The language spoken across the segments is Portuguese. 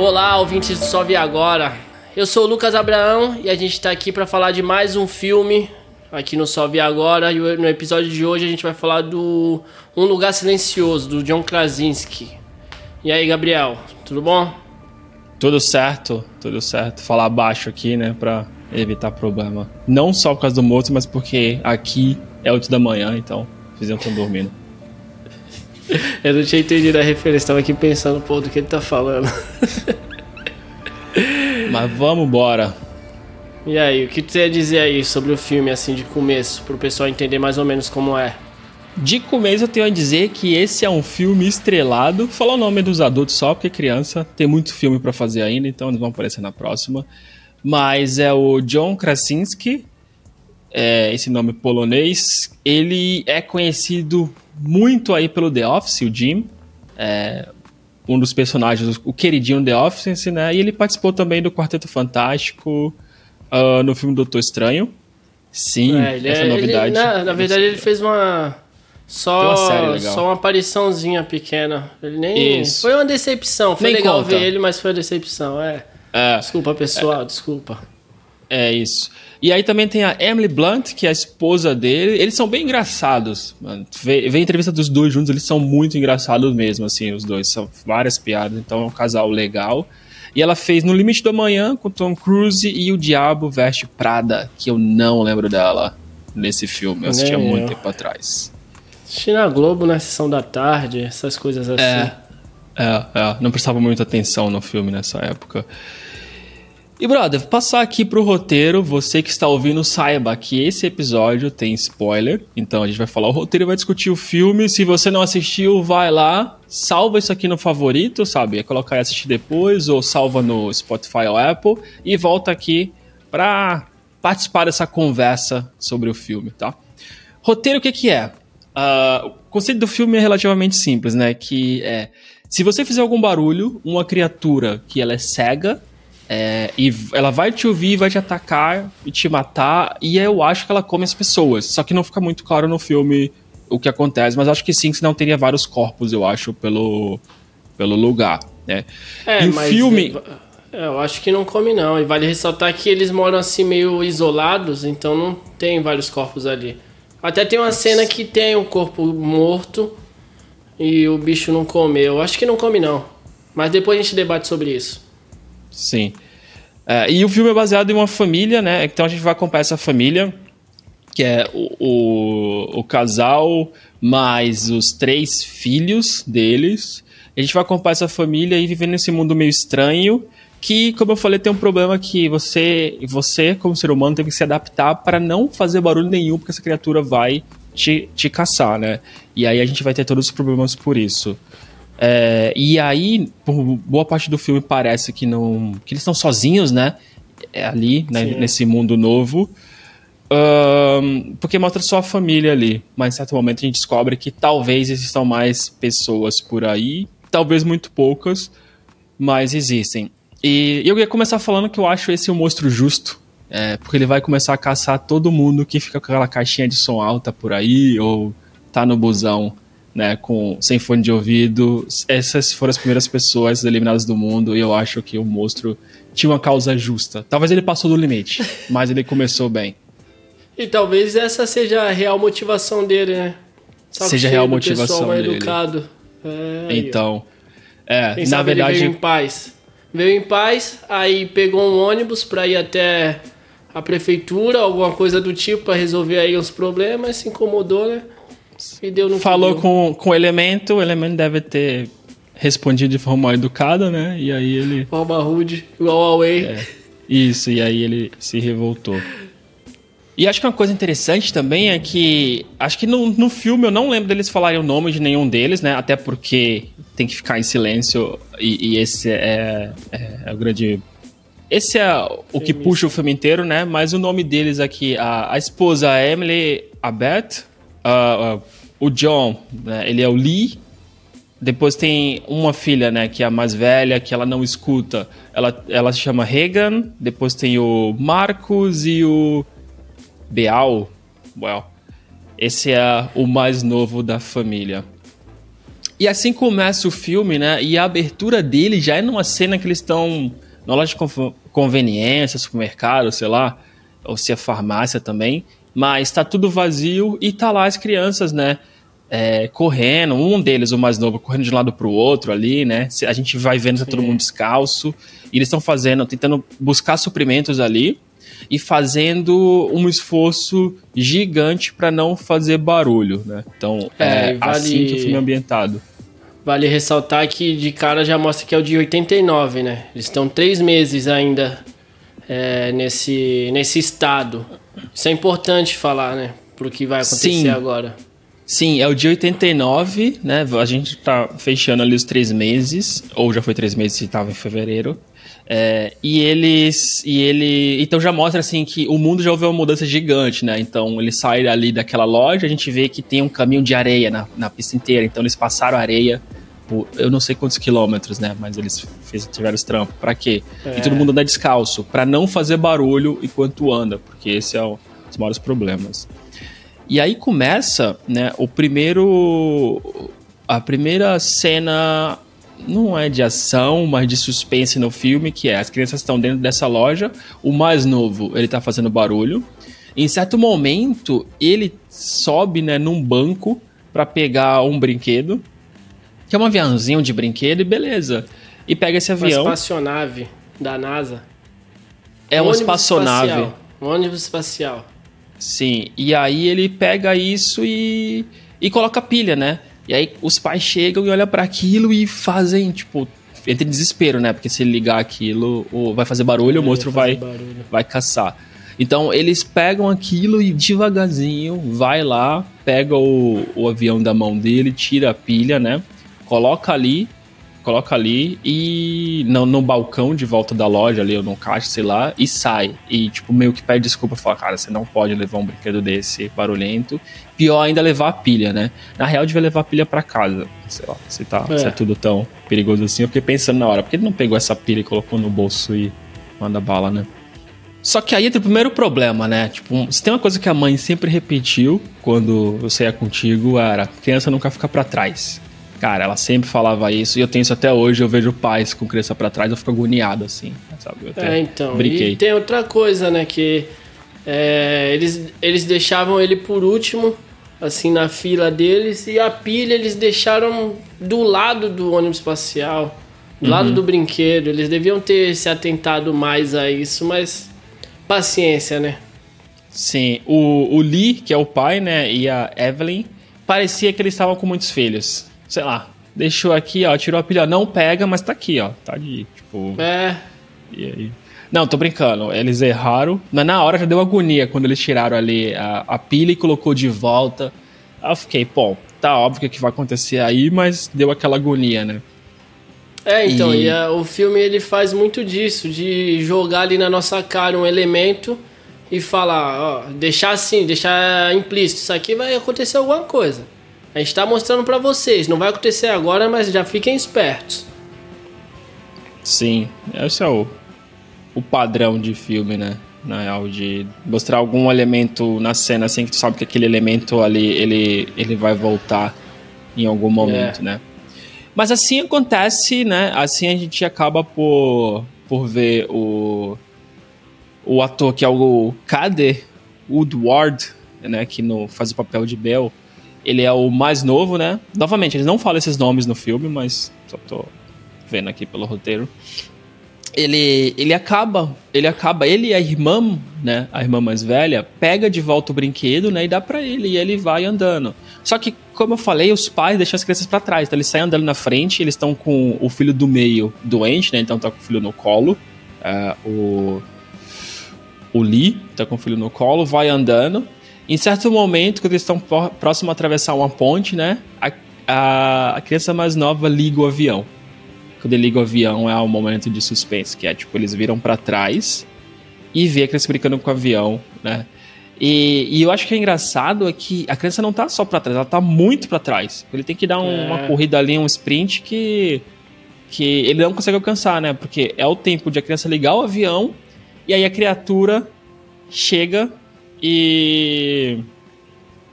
Olá, ouvintes do Só Agora. Eu sou o Lucas Abraão e a gente está aqui para falar de mais um filme aqui no Só Agora. E no episódio de hoje a gente vai falar do Um Lugar Silencioso, do John Krasinski. E aí, Gabriel, tudo bom? Tudo certo, tudo certo. Falar baixo aqui, né, pra evitar problema. Não só por causa do moço, mas porque aqui é 8 da manhã, então fizemos estão dormindo. Eu não tinha entendido a referência, tava aqui pensando, pô, do que ele tá falando. Mas vamos embora. E aí, o que você ia dizer aí sobre o filme, assim, de começo, pro pessoal entender mais ou menos como é? De começo eu tenho a dizer que esse é um filme estrelado. Falar o nome dos adultos só, porque criança tem muito filme para fazer ainda, então eles vão aparecer na próxima. Mas é o John Krasinski, é, esse nome polonês. Ele é conhecido muito aí pelo The Office, o Jim. É, um dos personagens, o queridinho The Office, né? E ele participou também do Quarteto Fantástico uh, no filme Doutor Estranho. Sim, é, essa é, novidade. Ele, na, na, verdade, ele fez uma. Só, uma só uma apariçãozinha pequena. Ele nem. Isso. Foi uma decepção. Foi nem legal conta. ver ele, mas foi uma decepção, é. é desculpa, pessoal, desculpa. É isso. E aí também tem a Emily Blunt, que é a esposa dele. Eles são bem engraçados, mano. Vê, vê a entrevista dos dois juntos, eles são muito engraçados mesmo, assim, os dois. São várias piadas, então é um casal legal. E ela fez No Limite do Amanhã com Tom Cruise e O Diabo Veste Prada, que eu não lembro dela nesse filme. Eu assisti há muito tempo atrás. Assisti na Globo, na sessão da tarde, essas coisas assim. É, é, é. Não prestava muita atenção no filme nessa época. E, brother, passar aqui pro roteiro, você que está ouvindo, saiba que esse episódio tem spoiler. Então a gente vai falar o roteiro e vai discutir o filme. Se você não assistiu, vai lá, salva isso aqui no favorito, sabe? É colocar e assistir depois, ou salva no Spotify ou Apple, e volta aqui pra participar dessa conversa sobre o filme, tá? Roteiro, o que, que é? Uh, o conceito do filme é relativamente simples, né? Que é. Se você fizer algum barulho, uma criatura que ela é cega, é, e ela vai te ouvir, vai te atacar e te matar. E eu acho que ela come as pessoas. Só que não fica muito claro no filme o que acontece. Mas acho que sim, senão teria vários corpos, eu acho, pelo, pelo lugar. Né? É, e o filme. Eu acho que não come, não. E vale ressaltar que eles moram assim meio isolados, então não tem vários corpos ali. Até tem uma cena que tem um corpo morto e o bicho não comeu. Eu acho que não come, não. Mas depois a gente debate sobre isso. Sim. É, e o filme é baseado em uma família, né? Então a gente vai acompanhar essa família, que é o, o, o casal mais os três filhos deles. A gente vai acompanhar essa família e vivendo nesse mundo meio estranho que, como eu falei, tem um problema que você, você como ser humano, tem que se adaptar para não fazer barulho nenhum, porque essa criatura vai te, te caçar, né? E aí a gente vai ter todos os problemas por isso. É, e aí, por boa parte do filme parece que não. que eles estão sozinhos, né? É ali, né, nesse mundo novo. Um, porque mostra só a família ali. Mas em certo momento a gente descobre que talvez existam mais pessoas por aí. Talvez muito poucas, mas existem. E eu ia começar falando que eu acho esse um monstro justo. É, porque ele vai começar a caçar todo mundo que fica com aquela caixinha de som alta por aí, ou tá no busão né, com sem fone de ouvido. Essas foram as primeiras pessoas eliminadas do mundo e eu acho que o monstro tinha uma causa justa. Talvez ele passou do limite, mas ele começou bem. E talvez essa seja a real motivação dele, né? Sabe seja a real motivação dele. educado. É, então, é, Quem na verdade, veio em paz. Veio em paz, aí pegou um ônibus para ir até a prefeitura, alguma coisa do tipo para resolver aí os problemas, se incomodou, né? Falou com, com o elemento, o elemento deve ter respondido de forma educada, né? E aí ele. Forma rude, igual ao Way. É, isso, e aí ele se revoltou. E acho que uma coisa interessante também é que. Acho que no, no filme eu não lembro deles falarem o nome de nenhum deles, né? Até porque tem que ficar em silêncio. E, e esse é, é, é, o grande. Esse é o que puxa o filme inteiro, né? Mas o nome deles aqui, a, a esposa Emily Abet, uh, o John, né, ele é o Lee. Depois tem uma filha, né, que é a mais velha, que ela não escuta. Ela, ela se chama Regan. Depois tem o Marcos e o Beal. Well, esse é o mais novo da família. E assim começa o filme, né? E a abertura dele já é numa cena que eles estão na loja de conveniência, supermercado, sei lá, ou se é farmácia também, mas tá tudo vazio e tá lá as crianças, né? É, correndo, um deles, o mais novo, correndo de um lado pro outro ali, né? A gente vai vendo tá todo mundo descalço. E eles estão fazendo, tentando buscar suprimentos ali e fazendo um esforço gigante para não fazer barulho, né? Então, é, é vale... assim que o filme é ambientado. Vale ressaltar que de cara já mostra que é o de 89, né? Eles estão três meses ainda é, nesse, nesse estado. Isso é importante falar, né? Pro que vai acontecer Sim. agora. Sim, é o dia 89, né? A gente tá fechando ali os três meses, ou já foi três meses se estava em fevereiro. É, e eles. E ele. Então já mostra assim que o mundo já houve uma mudança gigante, né? Então eles saem ali daquela loja, a gente vê que tem um caminho de areia na, na pista inteira. Então eles passaram areia por eu não sei quantos quilômetros, né? Mas eles fez, tiveram os trampos. Pra quê? É. E todo mundo anda descalço. para não fazer barulho enquanto anda, porque esse é um dos maiores problemas. E aí começa, né? O primeiro. A primeira cena não é de ação, mas de suspense no filme, que é as crianças estão dentro dessa loja, o mais novo, ele tá fazendo barulho. Em certo momento, ele sobe, né, num banco para pegar um brinquedo, que é um aviãozinho de brinquedo e beleza. E pega esse avião. Uma espaçonave da NASA. É um uma espaçonave. Espacial. Um ônibus espacial. Sim, e aí ele pega isso e, e coloca pilha, né? E aí os pais chegam e olham para aquilo e fazem, tipo, entre desespero, né? Porque se ligar aquilo, vai fazer barulho, é, o monstro vai, vai caçar. Então eles pegam aquilo e devagarzinho vai lá, pega o, o avião da mão dele, tira a pilha, né? Coloca ali coloca ali e no, no balcão de volta da loja ali, ou no caixa, sei lá, e sai. E, tipo, meio que pede desculpa, fala, cara, você não pode levar um brinquedo desse barulhento. Pior ainda levar a pilha, né? Na real, devia levar a pilha para casa. Sei lá, se, tá, é. se é tudo tão perigoso assim. Eu fiquei pensando na hora, por que ele não pegou essa pilha e colocou no bolso e manda bala, né? Só que aí entra o primeiro problema, né? Tipo, se tem uma coisa que a mãe sempre repetiu quando eu saía contigo, era criança nunca fica para trás. Cara, ela sempre falava isso e eu tenho isso até hoje. Eu vejo pais com criança para trás, eu fico agoniado, assim, sabe? Eu é, então. Brinquei. E tem outra coisa, né? Que é, eles, eles deixavam ele por último, assim, na fila deles, e a pilha eles deixaram do lado do ônibus espacial, do uhum. lado do brinquedo. Eles deviam ter se atentado mais a isso, mas paciência, né? Sim, o, o Lee, que é o pai, né, e a Evelyn, parecia que eles estavam com muitos filhos sei lá, deixou aqui, ó, tirou a pilha, não pega, mas tá aqui, ó, tá de, tipo... É. E aí... Não, tô brincando, eles erraram, mas na hora já deu agonia quando eles tiraram ali a, a pilha e colocou de volta. Aí eu fiquei, pô, tá óbvio que vai acontecer aí, mas deu aquela agonia, né? É, então, e, e a, o filme ele faz muito disso, de jogar ali na nossa cara um elemento e falar, ó, deixar assim, deixar implícito, isso aqui vai acontecer alguma coisa. A gente está mostrando para vocês. Não vai acontecer agora, mas já fiquem espertos. Sim, esse é o, o padrão de filme, né? Na real, de mostrar algum elemento na cena assim que tu sabe que aquele elemento ali ele, ele vai voltar em algum momento, é. né? Mas assim acontece, né? Assim a gente acaba por, por ver o, o ator que é o Kader Woodward, né? Que no, faz o papel de Bell ele é o mais novo, né? Novamente, eles não falam esses nomes no filme, mas só tô vendo aqui pelo roteiro. Ele, ele acaba, ele acaba, ele e a irmã, né, a irmã mais velha, pega de volta o brinquedo, né, e dá para ele e ele vai andando. Só que, como eu falei, os pais deixam as crianças para trás, então eles saem andando na frente, eles estão com o filho do meio doente, né, então tá com o filho no colo, uh, o o Lee tá com o filho no colo, vai andando, em certo momento, quando eles estão próximo a atravessar uma ponte, né? A, a, a, criança mais nova liga o avião. Quando ele liga o avião é um momento de suspense, que é tipo, eles viram para trás e vê a criança brincando com o avião, né? E, e, eu acho que é engraçado é que a criança não tá só para trás, ela tá muito para trás. Ele tem que dar um, é. uma corrida ali, um sprint que que ele não consegue alcançar, né? Porque é o tempo de a criança ligar o avião e aí a criatura chega e.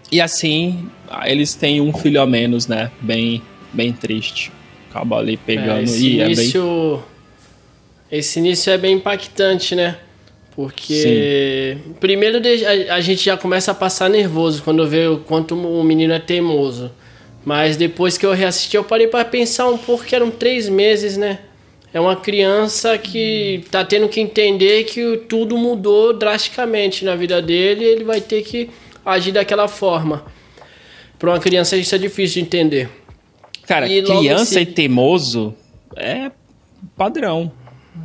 E assim, eles têm um filho a menos, né? Bem, bem triste. Acaba ali pegando é, esse e início, é bem... Esse início é bem impactante, né? Porque Sim. primeiro a gente já começa a passar nervoso quando vê o quanto o menino é teimoso. Mas depois que eu reassisti, eu parei para pensar um pouco que eram três meses, né? É uma criança que tá tendo que entender que tudo mudou drasticamente na vida dele e ele vai ter que agir daquela forma. Para uma criança isso é difícil de entender. Cara, e criança e teimoso é padrão.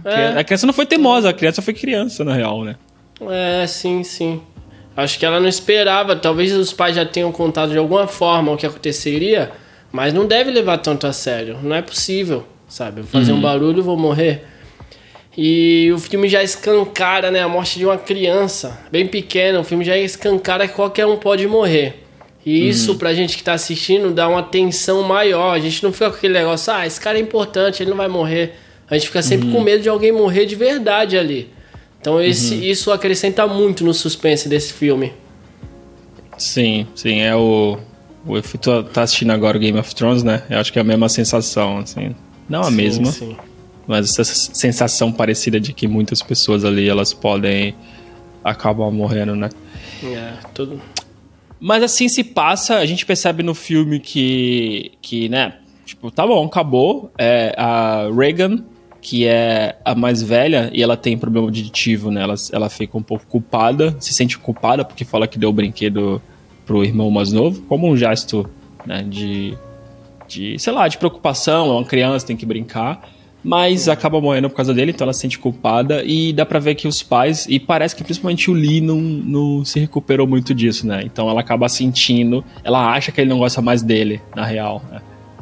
É. A criança não foi teimosa, a criança foi criança, na real, né? É, sim, sim. Acho que ela não esperava. Talvez os pais já tenham contado de alguma forma o que aconteceria, mas não deve levar tanto a sério. Não é possível, sabe? vou fazer uhum. um barulho e vou morrer. E o filme já escancara, né? A morte de uma criança bem pequena. O filme já escancara que qualquer um pode morrer. E isso, uhum. pra gente que tá assistindo, dá uma tensão maior. A gente não fica com aquele negócio, ah, esse cara é importante, ele não vai morrer. A gente fica sempre uhum. com medo de alguém morrer de verdade ali. Então esse, uhum. isso acrescenta muito no suspense desse filme. Sim, sim, é o. O efeito tá assistindo agora o Game of Thrones, né? Eu acho que é a mesma sensação, assim. Não a sim, mesma, sim. mas essa sensação parecida de que muitas pessoas ali elas podem acabar morrendo, né? É, tudo. Mas assim se passa, a gente percebe no filme que, que né, tipo, tá bom, acabou. É, a Reagan que é a mais velha e ela tem problema auditivo, né? Ela, ela fica um pouco culpada, se sente culpada porque fala que deu o brinquedo pro irmão mais novo, como um gesto, né, de, de sei lá, de preocupação, é uma criança, tem que brincar, mas acaba morrendo por causa dele, então ela se sente culpada e dá pra ver que os pais, e parece que principalmente o Lee não, não se recuperou muito disso, né? Então ela acaba sentindo, ela acha que ele não gosta mais dele, na real, né?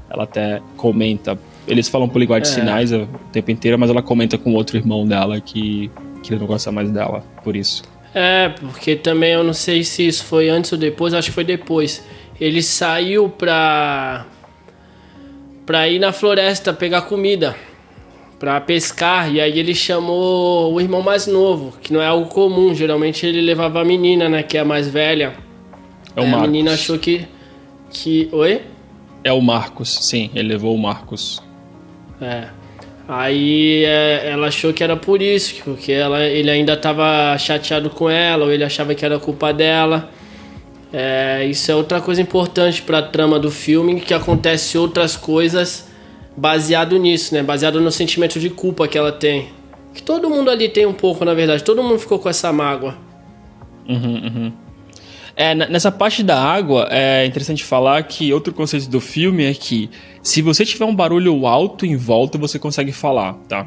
Ela até comenta eles falam por linguagem de é. sinais o tempo inteiro, mas ela comenta com outro irmão dela que, que ele não gosta mais dela, por isso. É, porque também eu não sei se isso foi antes ou depois, acho que foi depois. Ele saiu pra. Pra ir na floresta pegar comida, pra pescar, e aí ele chamou o irmão mais novo, que não é algo comum, geralmente ele levava a menina, né, que é a mais velha. É o é, A menina achou que. que. Oi? É o Marcos, sim, ele levou o Marcos. É. Aí é, ela achou que era por isso, porque ela, ele ainda estava chateado com ela, ou ele achava que era culpa dela. É, isso é outra coisa importante para a trama do filme, que acontece outras coisas baseado nisso, né? Baseado no sentimento de culpa que ela tem. Que todo mundo ali tem um pouco, na verdade. Todo mundo ficou com essa mágoa. Uhum, uhum. É, nessa parte da água, é interessante falar que outro conceito do filme é que se você tiver um barulho alto em volta, você consegue falar, tá?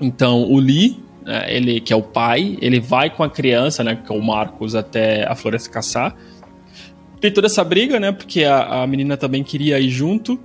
Então, o Lee, ele que é o pai, ele vai com a criança, né, que é o Marcos, até a floresta caçar. Tem toda essa briga, né, porque a, a menina também queria ir junto,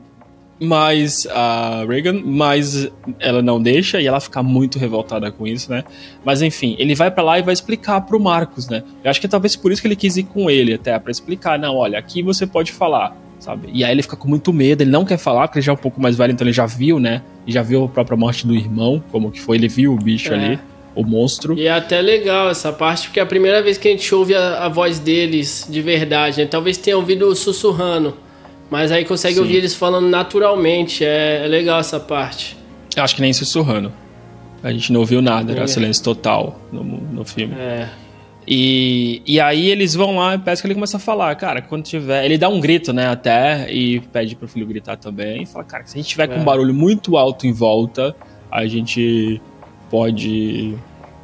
mas a Reagan, mas ela não deixa e ela fica muito revoltada com isso, né? Mas enfim, ele vai para lá e vai explicar pro Marcos, né? Eu acho que é talvez por isso que ele quis ir com ele até para explicar, não, olha, aqui você pode falar, sabe? E aí ele fica com muito medo, ele não quer falar porque ele já é um pouco mais velho, então ele já viu, né? E já viu a própria morte do irmão, como que foi, ele viu o bicho é. ali. O monstro. E é até legal essa parte, porque é a primeira vez que a gente ouve a, a voz deles de verdade, né? Talvez tenha ouvido sussurrando. Mas aí consegue Sim. ouvir eles falando naturalmente. É, é, legal essa parte. Eu acho que nem sussurrando. A gente não ouviu nada, era é. silêncio total no, no filme. É. E, e aí eles vão lá e parece que ele começa a falar, cara, quando tiver. Ele dá um grito, né, até, e pede pro filho gritar também. E fala, cara, se a gente tiver é. com um barulho muito alto em volta, a gente pode.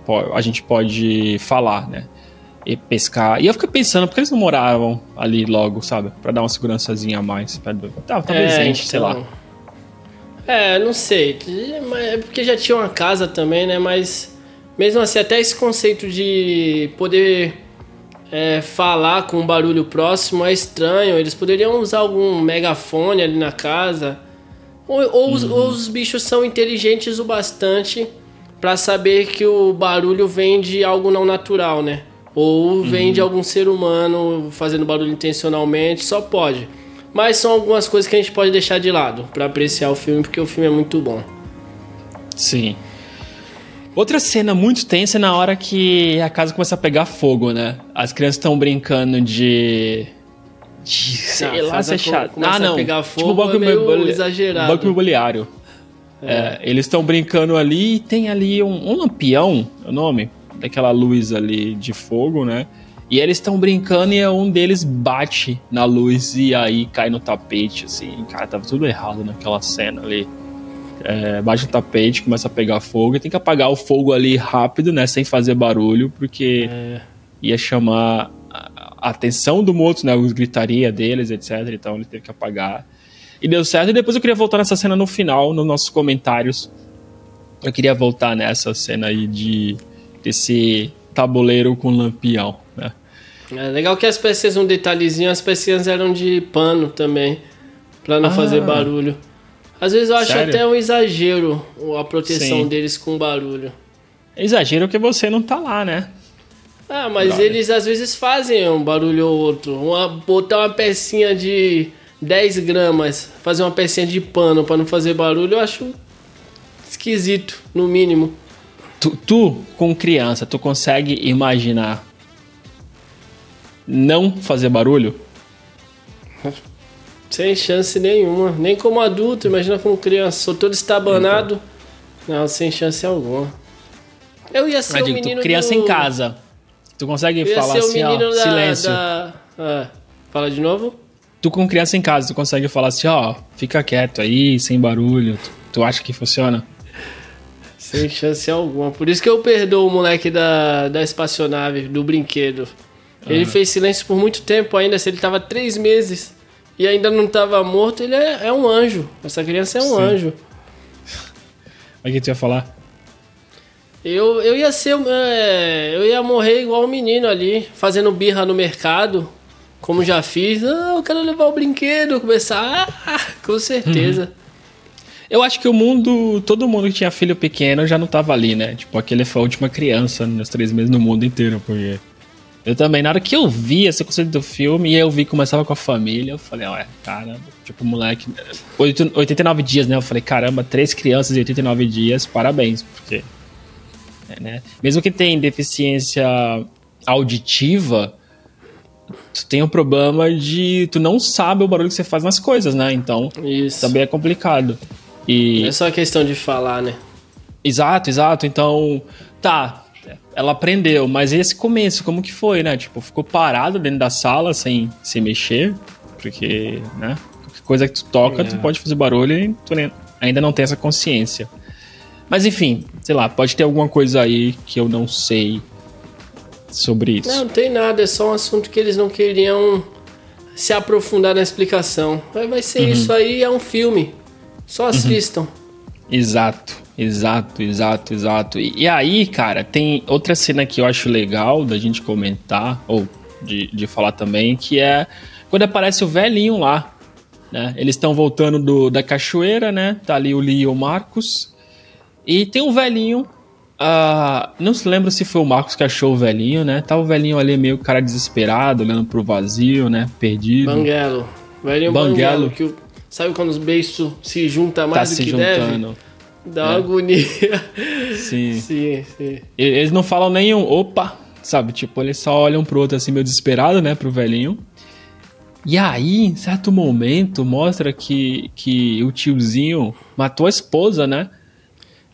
pode a gente pode falar, né? e pescar. E eu fiquei pensando, por que eles não moravam ali logo, sabe? Pra dar uma segurançazinha a mais. Pra... Tá, talvez é, gente, então... sei lá. Então. É, não sei. É porque já tinha uma casa também, né? Mas mesmo assim, até esse conceito de poder é, falar com um barulho próximo é estranho. Eles poderiam usar algum megafone ali na casa. Ou, ou, uhum. os, ou os bichos são inteligentes o bastante para saber que o barulho vem de algo não natural, né? Ou vem uhum. de algum ser humano fazendo barulho intencionalmente, só pode. Mas são algumas coisas que a gente pode deixar de lado para apreciar o filme, porque o filme é muito bom. Sim. Outra cena muito tensa é na hora que a casa começa a pegar fogo, né? As crianças estão brincando de sei ah, lá se é chato. Ah, não. pegar tipo fogo tipo, banco é meio exagerado. Banco imobiliário. É. É, eles estão brincando ali e tem ali um, um lampião, é o nome, daquela luz ali de fogo, né? E eles estão brincando e um deles bate na luz e aí cai no tapete, assim. Cara, tava tudo errado naquela cena ali. É, bate no tapete, começa a pegar fogo e tem que apagar o fogo ali rápido, né? Sem fazer barulho, porque é. ia chamar a atenção do moto, né? Os gritaria deles, etc. Então ele teve que apagar. E deu certo. E depois eu queria voltar nessa cena no final, nos nossos comentários. Eu queria voltar nessa cena aí de desse tabuleiro com lampião, né? É legal que as peças, um detalhezinho, as peças eram de pano também, para não ah. fazer barulho. Às vezes eu acho Sério? até um exagero a proteção Sim. deles com barulho. Exagero que você não tá lá, né? Ah, mas eles às vezes fazem um barulho ou outro. Uma, botar uma pecinha de 10 gramas, fazer uma pecinha de pano para não fazer barulho, eu acho esquisito, no mínimo. Tu, tu, com criança, tu consegue imaginar não fazer barulho? Sem chance nenhuma. Nem como adulto, imagina como criança. Sou todo estabanado. Então. Não, sem chance alguma. Eu ia ser o menino criança do... em casa. Tu consegue falar assim, ó, da, silêncio. Da... Ah, fala de novo? Tu com criança em casa, tu consegue falar assim, ó, fica quieto aí, sem barulho. Tu, tu acha que funciona? Sem chance alguma. Por isso que eu perdoo o moleque da, da espaçonave, do brinquedo. Ele uhum. fez silêncio por muito tempo ainda. Se ele tava três meses e ainda não tava morto, ele é, é um anjo. Essa criança é um Sim. anjo. O que tu ia falar? Eu, eu ia ser. É, eu ia morrer igual o um menino ali, fazendo birra no mercado, como já fiz. Ah, eu quero levar o brinquedo, começar. Ah, com certeza. Uhum. Eu acho que o mundo, todo mundo que tinha filho pequeno já não tava ali, né? Tipo, aquele foi a última criança nos três meses no mundo inteiro, porque eu também, na hora que eu vi esse conceito do filme e eu vi que começava com a família, eu falei, ué, caramba, tipo, moleque, 89 dias, né? Eu falei, caramba, três crianças em 89 dias, parabéns, porque, é, né? Mesmo que tenha deficiência auditiva, tu tem um problema de tu não sabe o barulho que você faz nas coisas, né? Então, Isso. também é complicado. E... Não é só questão de falar, né? Exato, exato. Então, tá, ela aprendeu, mas esse começo, como que foi, né? Tipo, ficou parado dentro da sala sem se mexer, porque, né? Qualquer coisa que tu toca, é. tu pode fazer barulho e tu ainda não tem essa consciência. Mas enfim, sei lá, pode ter alguma coisa aí que eu não sei sobre isso. Não, não tem nada, é só um assunto que eles não queriam se aprofundar na explicação. Vai ser uhum. isso aí, é um filme. Só assistam. Uhum. Exato. Exato, exato, exato. E, e, aí, cara, tem outra cena que eu acho legal da gente comentar, ou de, de falar também, que é quando aparece o velhinho lá. Né? Eles estão voltando do, da cachoeira, né? Tá ali o Lee e o Marcos. E tem um velhinho. Uh, não se lembra se foi o Marcos que achou o velhinho, né? Tá o velhinho ali meio cara desesperado, olhando pro vazio, né? Perdido. Banguelo. Velhinho Banguelo. banguelo que sabe quando os beiços se juntam mais tá do que juntando. deve? Dá uma é. agonia. Sim. sim, sim. Eles não falam nenhum opa, sabe? Tipo, eles só olham pro outro assim, meio desesperado, né? Pro velhinho. E aí, em certo momento, mostra que, que o tiozinho matou a esposa, né?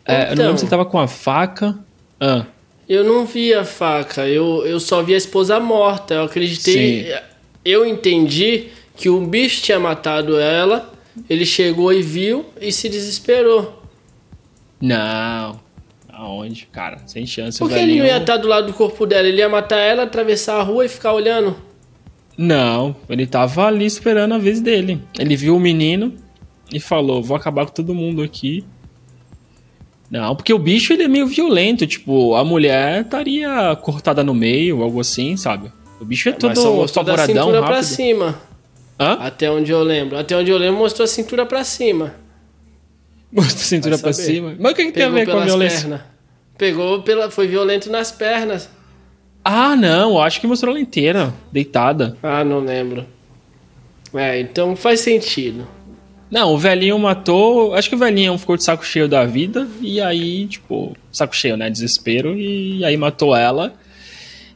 Então, é, eu não lembro se ele tava com a faca. Ah. Eu não vi a faca, eu, eu só vi a esposa morta. Eu acreditei. Sim. Eu entendi que o bicho tinha matado ela. Ele chegou e viu e se desesperou. Não. Aonde? Cara, sem chance. Por que ele não ia estar do lado do corpo dela? Ele ia matar ela, atravessar a rua e ficar olhando? Não, ele tava ali esperando a vez dele. Ele viu o menino e falou: Vou acabar com todo mundo aqui. Não, porque o bicho ele é meio violento. Tipo, a mulher estaria cortada no meio, algo assim, sabe? O bicho é, é todo mostrou da cintura rápido. pra cima. Hã? Até onde eu lembro. Até onde eu lembro mostrou a cintura pra cima. Mostrou a cintura pra cima. Mas o que, que tem a ver com a violência? Pernas. Pegou pela. Foi violento nas pernas. Ah, não, acho que mostrou ela inteira, deitada. Ah, não lembro. É, então faz sentido. Não, o velhinho matou. Acho que o velhinho ficou de saco cheio da vida. E aí, tipo, saco cheio, né? Desespero. E aí matou ela.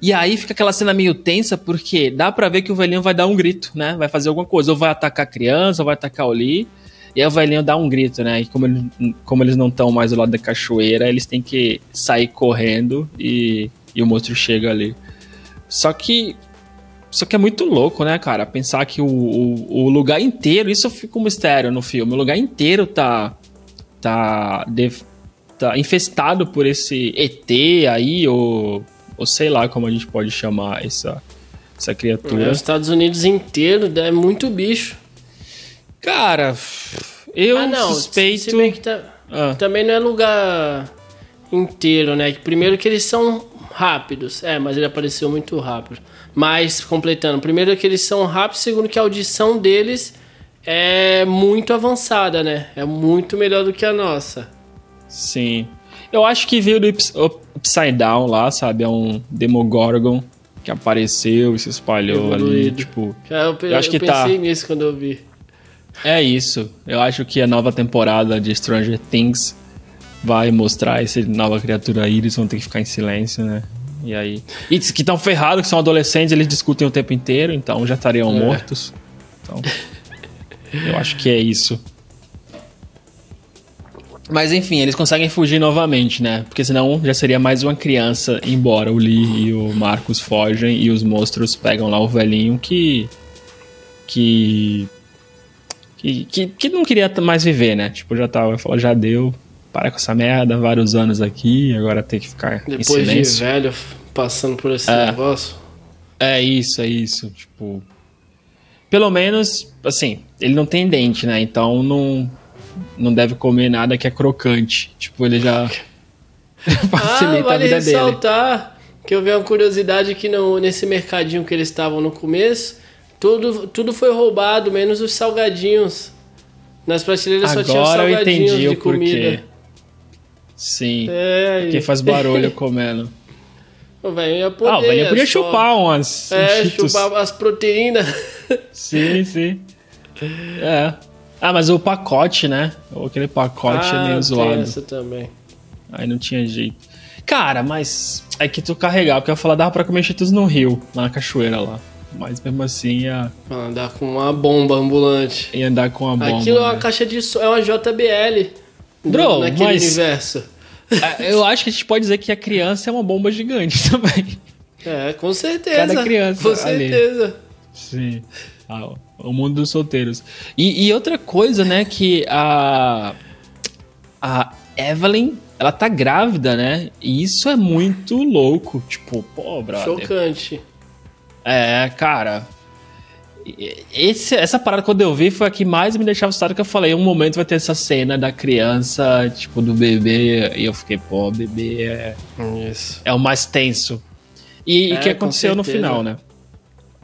E aí fica aquela cena meio tensa, porque dá pra ver que o velhinho vai dar um grito, né? Vai fazer alguma coisa, ou vai atacar a criança, ou vai atacar o Lee. E aí o velhinho dá um grito, né? E como, ele, como eles não estão mais do lado da cachoeira, eles têm que sair correndo e, e o monstro chega ali. Só que. Só que é muito louco, né, cara? Pensar que o, o, o lugar inteiro. Isso fica um mistério no filme. O lugar inteiro tá. Tá. tá infestado por esse ET aí, ou ou sei lá como a gente pode chamar essa, essa criatura. É, os Estados Unidos inteiro é muito bicho. Cara, eu ah, não, suspeito. Se bem que tá, ah. também não é lugar inteiro, né? Primeiro que eles são rápidos. É, mas ele apareceu muito rápido. Mas, completando, primeiro que eles são rápidos, segundo que a audição deles é muito avançada, né? É muito melhor do que a nossa. Sim. Eu acho que veio do Upside Down lá, sabe? É um Demogorgon que apareceu e se espalhou Evoluído. ali, tipo... Eu, eu, eu acho que tá pensei tá... nisso quando eu vi. É isso. Eu acho que a nova temporada de Stranger Things vai mostrar essa nova criatura aí, eles vão ter que ficar em silêncio, né? E aí. E que estão ferrados, que são adolescentes, eles discutem o tempo inteiro, então já estariam é. mortos. Então. eu acho que é isso. Mas enfim, eles conseguem fugir novamente, né? Porque senão já seria mais uma criança, embora o Lee e o Marcos fogem e os monstros pegam lá o velhinho que. que. Que, que, que não queria mais viver, né? Tipo, já tava, falou, já deu, para com essa merda, vários anos aqui, agora tem que ficar. Depois de velho passando por esse é, negócio. É isso, é isso. Tipo. Pelo menos, assim, ele não tem dente, né? Então não não deve comer nada que é crocante. Tipo, ele já facilita ah, vale a vida ressaltar dele. que eu vi uma curiosidade que no, nesse mercadinho que eles estavam no começo, tudo, tudo foi roubado, menos os salgadinhos. Nas prateleiras Agora só tinha salgadinhos eu entendi de comida. Porquê. Sim. É, porque faz barulho comendo. O velho ia poder. Ah, o velho podia só... chupar umas. É, chupar as proteínas. Sim, sim. É. Ah, mas o pacote, né? Aquele pacote ah, é meio zoado. essa também. Aí não tinha jeito. Cara, mas é que tu carregar, porque eu ia falar, dava pra comer cheetos no rio, na cachoeira lá. Mas mesmo assim ia. Andar com uma bomba ambulante. Ia andar com uma bomba. Aquilo é uma né? caixa de som, é uma JBL. Bro, naquele mas... universo. É, eu acho que a gente pode dizer que a criança é uma bomba gigante também. É, com certeza. Cada criança. Com certeza. Ali. Sim. Ah, o mundo dos solteiros. E, e, outra coisa, né, que a. A Evelyn, ela tá grávida, né? E isso é muito louco. Tipo, pô, brother. Chocante. É, cara. Esse, essa parada, quando eu vi, foi a que mais me deixava assustado. Que eu falei: um momento vai ter essa cena da criança, tipo, do bebê. E eu fiquei, pô, bebê é. Isso. É o mais tenso. E o é, que aconteceu no final, né?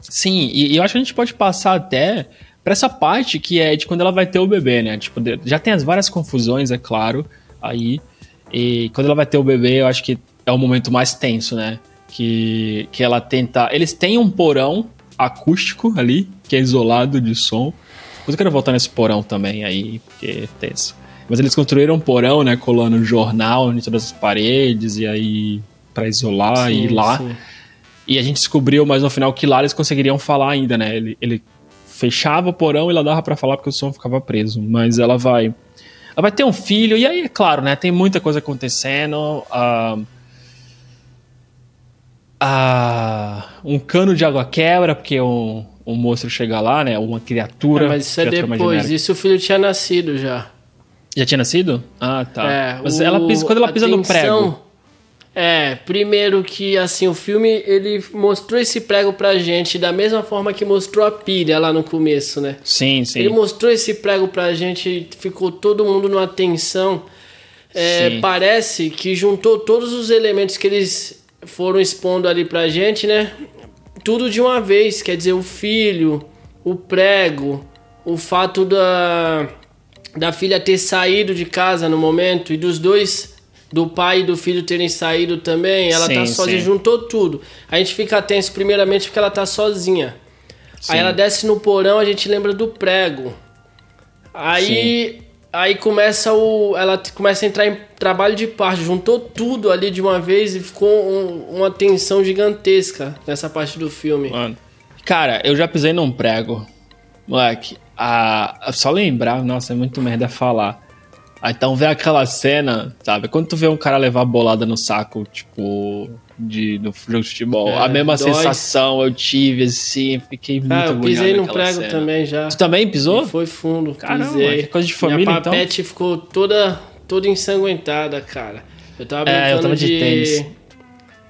Sim, e, e, eu acho que a gente pode passar até para essa parte que é de quando ela vai ter o bebê, né? Tipo, já tem as várias confusões, é claro, aí. E quando ela vai ter o bebê, eu acho que é o momento mais tenso, né? Que, que ela tenta. Eles têm um porão acústico ali, que é isolado de som. Mas eu quero voltar nesse porão também aí, porque é tenso. Mas eles construíram um porão, né? Colando jornal em todas as paredes, e aí. para isolar sim, e ir lá. Sim. E a gente descobriu, mas no final, que lá eles conseguiriam falar ainda, né? Ele, ele fechava o porão e ela dava para falar porque o som ficava preso. Mas ela vai. Ela vai ter um filho, e aí, é claro, né? Tem muita coisa acontecendo. Uh, uh, um cano de água quebra, porque um, um monstro chega lá, né? Uma criatura. É, mas isso é depois. Isso o filho tinha nascido já. Já tinha nascido? Ah, tá. É, mas o, ela pisa, quando ela pisa no prego. É, primeiro que assim o filme ele mostrou esse prego pra gente da mesma forma que mostrou a pilha lá no começo, né? Sim, sim. Ele mostrou esse prego pra gente, ficou todo mundo numa tensão. É, parece que juntou todos os elementos que eles foram expondo ali pra gente, né? Tudo de uma vez, quer dizer, o filho, o prego, o fato da da filha ter saído de casa no momento e dos dois do pai e do filho terem saído também, ela sim, tá sozinha, sim. juntou tudo. A gente fica tenso primeiramente porque ela tá sozinha. Sim. Aí ela desce no porão, a gente lembra do prego. Aí Aí começa o. Ela começa a entrar em trabalho de parte, juntou tudo ali de uma vez e ficou um, uma tensão gigantesca nessa parte do filme. Mano. Cara, eu já pisei num prego. Moleque, a, só lembrar, nossa, é muito merda falar. Aí então vê aquela cena, sabe? Quando tu vê um cara levar bolada no saco, tipo, de, no jogo de futebol, é, a mesma dói. sensação eu tive, assim, fiquei muito ah, eu pisei no prego cena. também já. Tu também pisou? E foi fundo, Caramba, pisei. coisa de família, Minha então? papete ficou toda, toda ensanguentada, cara. Eu tava brincando é, eu tava de... de tênis.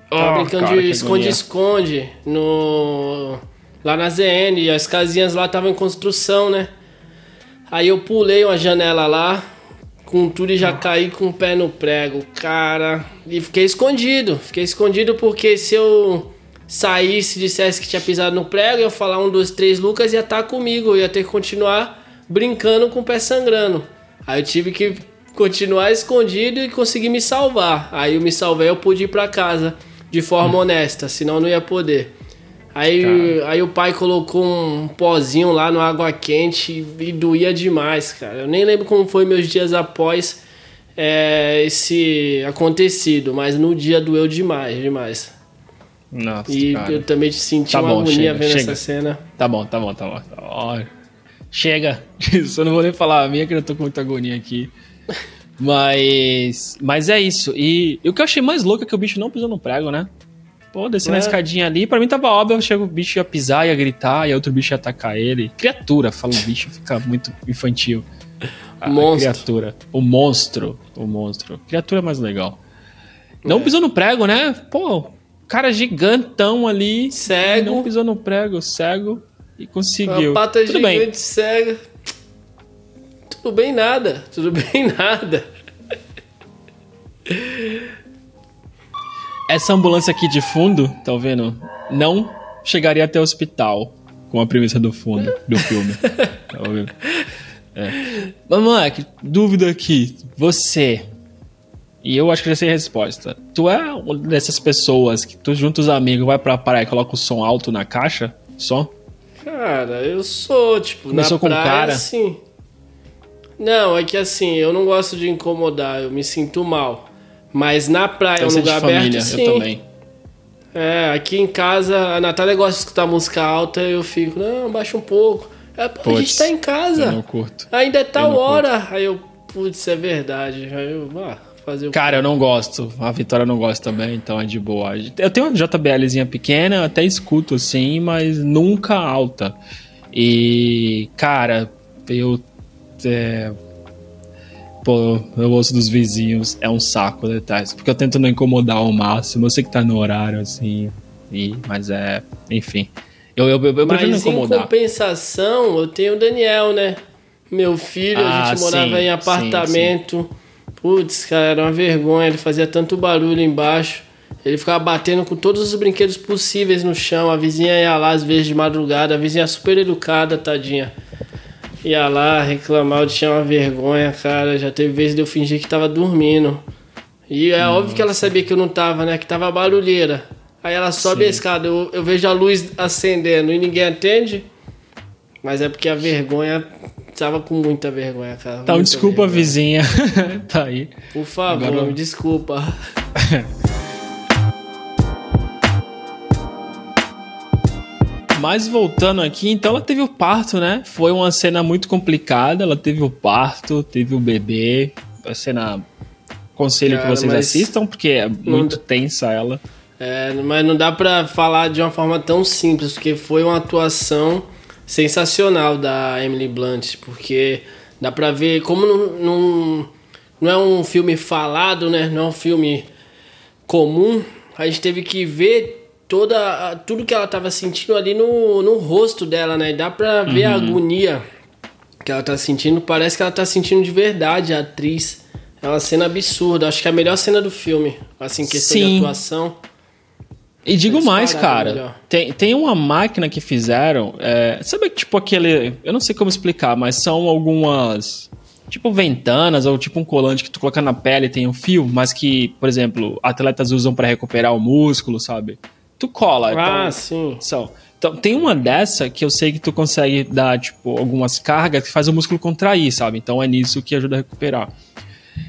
Tava oh, brincando cara, de esconde-esconde no... Lá na ZN, e as casinhas lá estavam em construção, né? Aí eu pulei uma janela lá, com tudo e já caí com o pé no prego, cara. E fiquei escondido. Fiquei escondido porque se eu saísse e dissesse que tinha pisado no prego, eu ia falar um, dois, três, Lucas ia estar tá comigo. Eu ia ter que continuar brincando com o pé sangrando. Aí eu tive que continuar escondido e conseguir me salvar. Aí eu me salvei, eu pude ir para casa de forma honesta, senão eu não ia poder. Aí, aí o pai colocou um pozinho lá no água quente e doía demais, cara. Eu nem lembro como foi meus dias após é, esse acontecido, mas no dia doeu demais, demais. Nossa, e cara. eu também senti tá uma bom, agonia chega, vendo chega. essa cena. Tá bom, tá bom, tá bom. Tá chega. Isso eu não vou nem falar a minha, que eu tô com muita agonia aqui. Mas, mas é isso. E, e o que eu achei mais louco é que o bicho não pisou no prego, né? Pô, descendo é. a escadinha ali, pra mim tava óbvio, chega o bicho ia pisar, ia gritar, e outro bicho ia atacar ele. Criatura, fala o bicho, fica muito infantil. A, monstro. A criatura. O monstro. O monstro. Criatura é mais legal. Não é. pisou no prego, né? Pô, cara gigantão ali. Cego. Não pisou no prego, cego. E conseguiu. Uma pata Tudo gigante bem. cega. Tudo bem nada. Tudo bem nada. Essa ambulância aqui de fundo, tá vendo? Não chegaria até o hospital com a premissa do fundo do filme. tá vendo? É. Mas, moleque, dúvida aqui. Você. E eu acho que já sei a resposta. Tu é uma dessas pessoas que tu junta os amigos, vai pra praia e coloca o som alto na caixa? Som? Cara, eu sou, tipo, Começou na com praia, cara? assim. Não, é que assim, eu não gosto de incomodar, eu me sinto mal. Mas na praia, um lugar aberto, família, sim. Eu também. É, aqui em casa, a Natália gosta de escutar música alta, eu fico, não, baixa um pouco. É, pô, a gente tá em casa. Eu não curto. Ainda é tal hora. Curto. Aí eu, putz, é verdade. Aí eu, ah, fazer o Cara, eu não gosto. A Vitória não gosta também, então é de boa. Eu tenho uma JBLzinha pequena, até escuto assim, mas nunca alta. E, cara, eu. É, pô, eu ouço dos vizinhos, é um saco detalhes. Porque eu tento não incomodar ao máximo. Eu sei que tá no horário, assim. E, mas é. Enfim. Eu, eu, eu, eu prefiro não incomodar. em compensação, eu tenho o Daniel, né? Meu filho, ah, a gente morava sim, em apartamento. Sim, sim. Putz, cara, era uma vergonha. Ele fazia tanto barulho embaixo. Ele ficava batendo com todos os brinquedos possíveis no chão. A vizinha ia lá às vezes de madrugada. A vizinha super educada, tadinha ia lá reclamar, eu tinha uma vergonha, cara. Já teve vezes de eu fingir que tava dormindo. E é Nossa. óbvio que ela sabia que eu não tava, né? Que tava barulheira. Aí ela sobe Sim. a escada, eu, eu vejo a luz acendendo e ninguém atende. Mas é porque a vergonha tava com muita vergonha, cara. Então, desculpa, vergonha. vizinha. tá aí. Por favor, Agora... me desculpa. Mas voltando aqui, então ela teve o parto, né? Foi uma cena muito complicada. Ela teve o parto, teve o bebê. A cena. Conselho Cara, que vocês assistam, porque é muito não... tensa ela. É, mas não dá pra falar de uma forma tão simples, porque foi uma atuação sensacional da Emily Blunt, porque dá pra ver como não, não, não é um filme falado, né? Não é um filme comum. A gente teve que ver toda tudo que ela tava sentindo ali no, no rosto dela, né? Dá pra ver uhum. a agonia que ela tá sentindo. Parece que ela tá sentindo de verdade a atriz. É uma cena absurda. Acho que é a melhor cena do filme. Assim, questão Sim. de atuação. E digo mais, cara, tem, tem uma máquina que fizeram. É, sabe, tipo aquele. Eu não sei como explicar, mas são algumas. Tipo ventanas ou tipo um colante que tu coloca na pele tem um fio, mas que, por exemplo, atletas usam para recuperar o músculo, sabe? Tu cola. Ah, então, sim. São. Então, tem uma dessa que eu sei que tu consegue dar, tipo, algumas cargas que faz o músculo contrair, sabe? Então é nisso que ajuda a recuperar.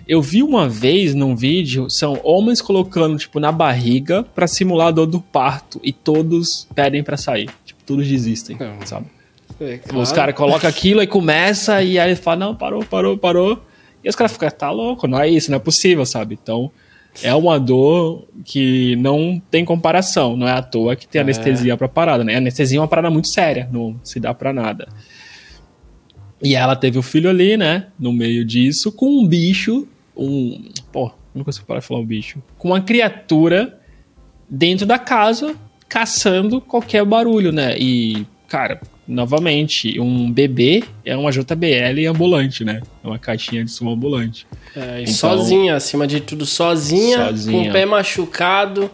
Eu vi uma vez num vídeo, são homens colocando, tipo, na barriga para simular a dor do parto e todos pedem para sair. Tipo, todos desistem, Não. sabe? É, claro. Os caras colocam aquilo e começa e aí ele fala, não, parou, parou, parou. E os caras ficam, tá louco, não é isso, não é possível, sabe? Então, é uma dor que não tem comparação. Não é à toa que tem é. anestesia pra parada, né? A anestesia é uma parada muito séria, não se dá pra nada. E ela teve o filho ali, né? No meio disso, com um bicho, um. Pô, não consigo parar de falar um bicho. Com uma criatura dentro da casa, caçando qualquer barulho, né? E, cara, novamente, um bebê é uma JBL ambulante, né? É uma caixinha de som ambulante. É, então, sozinha, acima de tudo, sozinha, sozinha, com o pé machucado,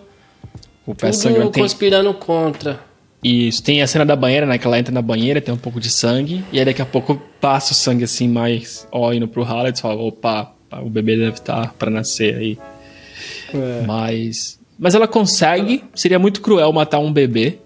o pé tudo conspirando contra. Isso, tem a cena da banheira, né? Que ela entra na banheira, tem um pouco de sangue, e aí daqui a pouco passa o sangue assim, mais ó, indo pro ralo, e fala, opa, o bebê deve estar tá para nascer aí. É. Mas. Mas ela consegue, seria muito cruel matar um bebê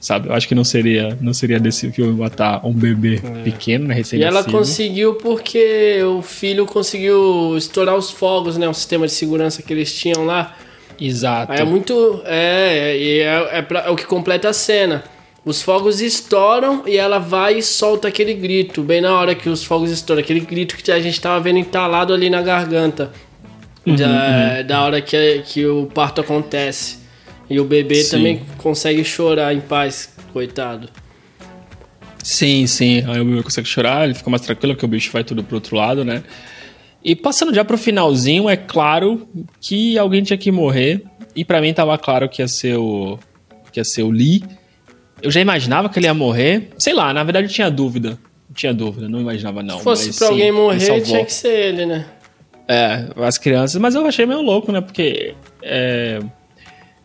sabe? Eu acho que não seria, não seria desse filme matar um bebê é. pequeno, né, recém E ela conseguiu porque o filho conseguiu estourar os fogos, né? O sistema de segurança que eles tinham lá. Exato. Aí é muito. É, é, é, pra, é o que completa a cena. Os fogos estouram e ela vai e solta aquele grito. Bem na hora que os fogos estouram, aquele grito que a gente tava vendo entalado ali na garganta. Uhum, da, uhum. da hora que, que o parto acontece. E o bebê sim. também consegue chorar em paz, coitado. Sim, sim. Aí o bebê consegue chorar, ele fica mais tranquilo porque o bicho vai tudo pro outro lado, né? E passando já pro finalzinho, é claro que alguém tinha que morrer. E para mim tava claro que ia ser o. que ia ser o Lee. Eu já imaginava que ele ia morrer. Sei lá, na verdade eu tinha dúvida. Tinha dúvida, não imaginava não. Se fosse mas, pra sim, alguém morrer, tinha que ser ele, né? É, as crianças. Mas eu achei meio louco, né? Porque. É,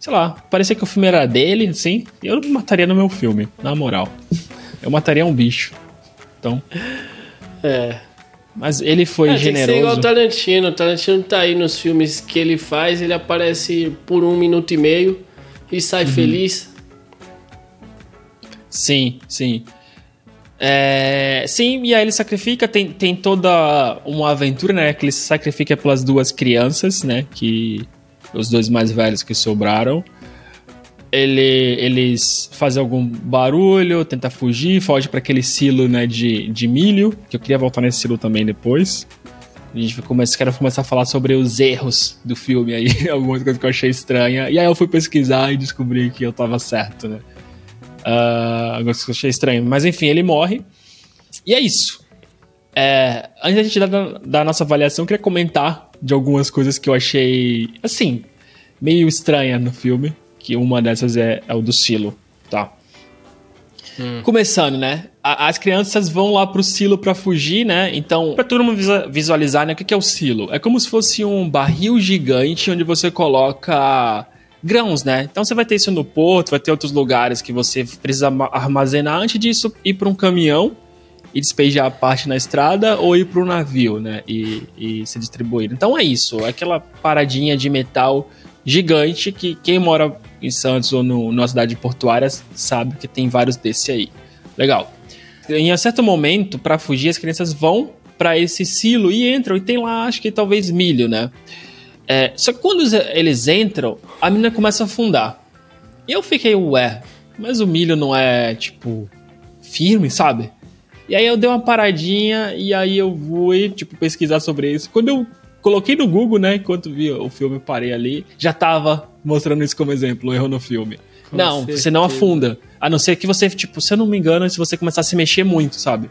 sei lá, parecia que o filme era dele, assim, eu não mataria no meu filme, na moral. Eu mataria um bicho. Então. É. Mas ele foi é, generoso. Tem que ser igual o Tarantino. O Tarantino tá aí nos filmes que ele faz, ele aparece por um minuto e meio e sai uhum. feliz. Sim, sim. É, sim, e aí ele sacrifica, tem, tem toda uma aventura, né? Que ele se sacrifica pelas duas crianças, né? Que os dois mais velhos que sobraram. Ele, eles fazem algum barulho, tenta fugir, foge para aquele silo né, de, de milho, que eu queria voltar nesse silo também depois. A gente começa, quero começar a falar sobre os erros do filme aí, algumas coisas que eu achei estranha. E aí eu fui pesquisar e descobri que eu tava certo, né? Uh, que eu achei estranho. Mas enfim, ele morre. E é isso. É, antes da gente dar a nossa avaliação, eu queria comentar de algumas coisas que eu achei, assim, meio estranha no filme. Que uma dessas é, é o do silo, tá? Hum. Começando, né? A, as crianças vão lá pro silo para fugir, né? Então, pra todo mundo visualizar, né? O que, que é o silo? É como se fosse um barril gigante onde você coloca grãos, né? Então você vai ter isso no porto, vai ter outros lugares que você precisa armazenar antes disso ir para um caminhão e despejar a parte na estrada ou ir para o navio, né? E, e se distribuir. Então é isso, é aquela paradinha de metal gigante que quem mora em Santos ou no, numa cidade portuária sabe que tem vários desse aí. Legal. Em um certo momento, para fugir, as crianças vão para esse silo e entram e tem lá, acho que talvez milho, né? É, só que quando eles entram, a menina começa a afundar. E eu fiquei, ué, mas o milho não é, tipo, firme, sabe? E aí eu dei uma paradinha e aí eu fui, tipo, pesquisar sobre isso. Quando eu coloquei no Google, né, enquanto vi o filme, parei ali, já tava mostrando isso como exemplo, o erro no filme. Com não, certeza. você não afunda. A não ser que você, tipo, se eu não me engano, se você começar a se mexer muito, sabe?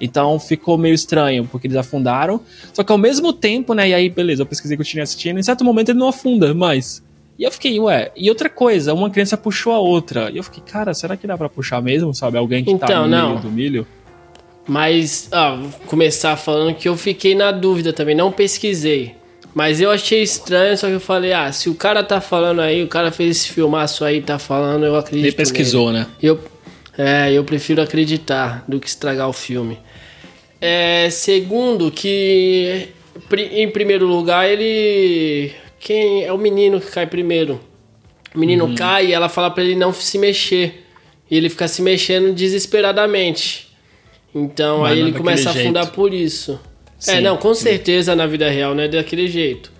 Então ficou meio estranho, porque eles afundaram. Só que ao mesmo tempo, né? E aí, beleza, eu pesquisei que eu tinha assistindo. Em certo momento ele não afunda mais. E eu fiquei, ué, e outra coisa, uma criança puxou a outra. E eu fiquei, cara, será que dá pra puxar mesmo, sabe? Alguém que tá então, tá no não. meio do milho? Mas, ah, vou começar falando que eu fiquei na dúvida também, não pesquisei. Mas eu achei estranho, só que eu falei, ah, se o cara tá falando aí, o cara fez esse filmaço aí, tá falando, eu acredito. Ele pesquisou, nele. né? Eu, é, eu prefiro acreditar do que estragar o filme. É, segundo, que em primeiro lugar ele. Quem é o menino que cai primeiro? O menino uhum. cai e ela fala para ele não se mexer. e ele fica se mexendo desesperadamente. Então Mas aí ele começa a afundar jeito. por isso. é, Sim, não, com sim. certeza na vida real não é daquele jeito.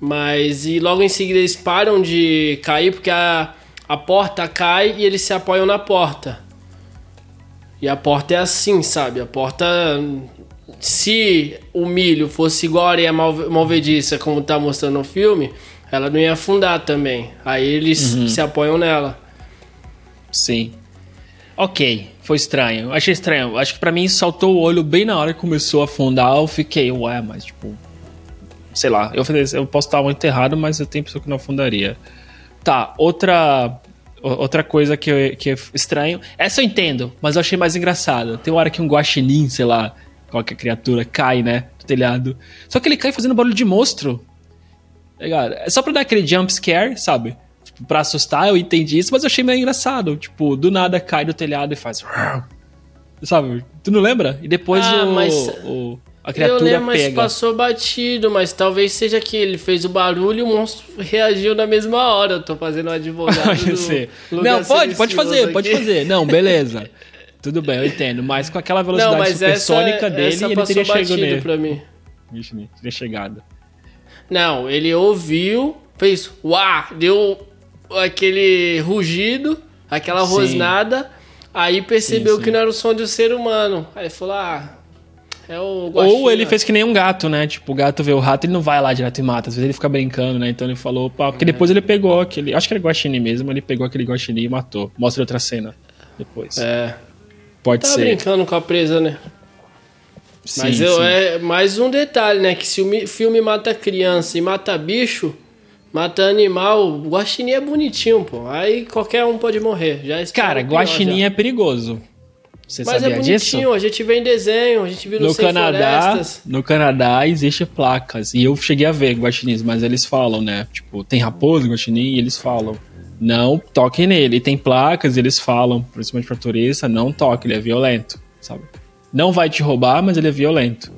Mas e logo em seguida eles param de cair porque a, a porta cai e eles se apoiam na porta. E a porta é assim, sabe? A porta. Se o milho fosse igual a areia malve- movediça, como tá mostrando no filme, ela não ia afundar também. Aí eles Uhum. se apoiam nela. Sim. Ok, foi estranho. Achei estranho. Acho que pra mim saltou o olho bem na hora que começou a afundar. Eu fiquei, ué, mas tipo. Sei lá, eu, eu posso estar muito errado, mas eu tenho pessoa que não afundaria. Tá, outra. Outra coisa que, eu, que é estranho. Essa eu entendo, mas eu achei mais engraçado. Tem uma hora que um guaxinim, sei lá, qualquer criatura, cai, né? Do telhado. Só que ele cai fazendo barulho de monstro. Tá? É só pra dar aquele jump scare, sabe? Pra assustar, eu entendi isso, mas eu achei meio engraçado. Tipo, do nada cai do telhado e faz. Sabe? Tu não lembra? E depois Ah, o, mas- o- a Eu criatura lembro, mas pega. passou batido, mas talvez seja que ele fez o barulho e o monstro reagiu na mesma hora. Eu tô fazendo um advogado. Pode ser. Não, pode, pode fazer, pode aqui. fazer. Não, beleza. Tudo bem, eu entendo. Mas com aquela velocidade Não, mas essa, supersônica dele, essa ele teria chegado nele. pra mim. Vixe, teria chegado. Não, ele ouviu, fez uá, deu aquele rugido, aquela Sim. rosnada, aí percebeu Sim, que sim. não era o som de um ser humano. Aí falou, ah, é o Ou ele fez que nem um gato, né? Tipo, o gato vê o rato, ele não vai lá direto e mata. Às vezes ele fica brincando, né? Então ele falou, opa, porque depois ele pegou aquele. Acho que era guaxinim mesmo, ele pegou aquele guaxinim e matou. Mostra outra cena depois. É, Pode tá ser. brincando com a presa, né? Sim, Mas eu, é mais um detalhe, né? Que se o filme mata criança e mata bicho, mata animal, o guaxinim é bonitinho, pô. Aí qualquer um pode morrer. Já espero Cara, guaxinim já. é perigoso. Você Mas é sabia bonitinho, disso? a gente vê em desenho, a gente viu no, Canadá, Florestas. no Canadá existe placas. E eu cheguei a ver guaxinins, mas eles falam, né? Tipo, tem raposa, guaxinim, e eles falam. Não toquem nele. E tem placas, eles falam, principalmente pra turista, não toque, ele é violento, sabe? Não vai te roubar, mas ele é violento.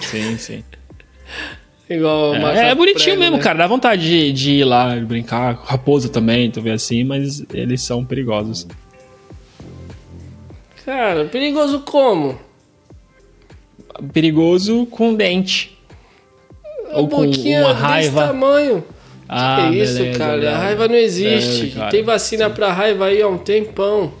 Sim, sim. Igual É, é bonitinho prego, mesmo, né? cara. Dá vontade de, de ir lá brincar. Raposa também, tu vê assim, mas eles são perigosos. Cara, perigoso como? Perigoso com dente. Ou com uma desse raiva. tamanho. Ah, que isso, beleza, cara? beleza. A raiva não existe. Beleza. Tem vacina pra raiva aí há um tempão.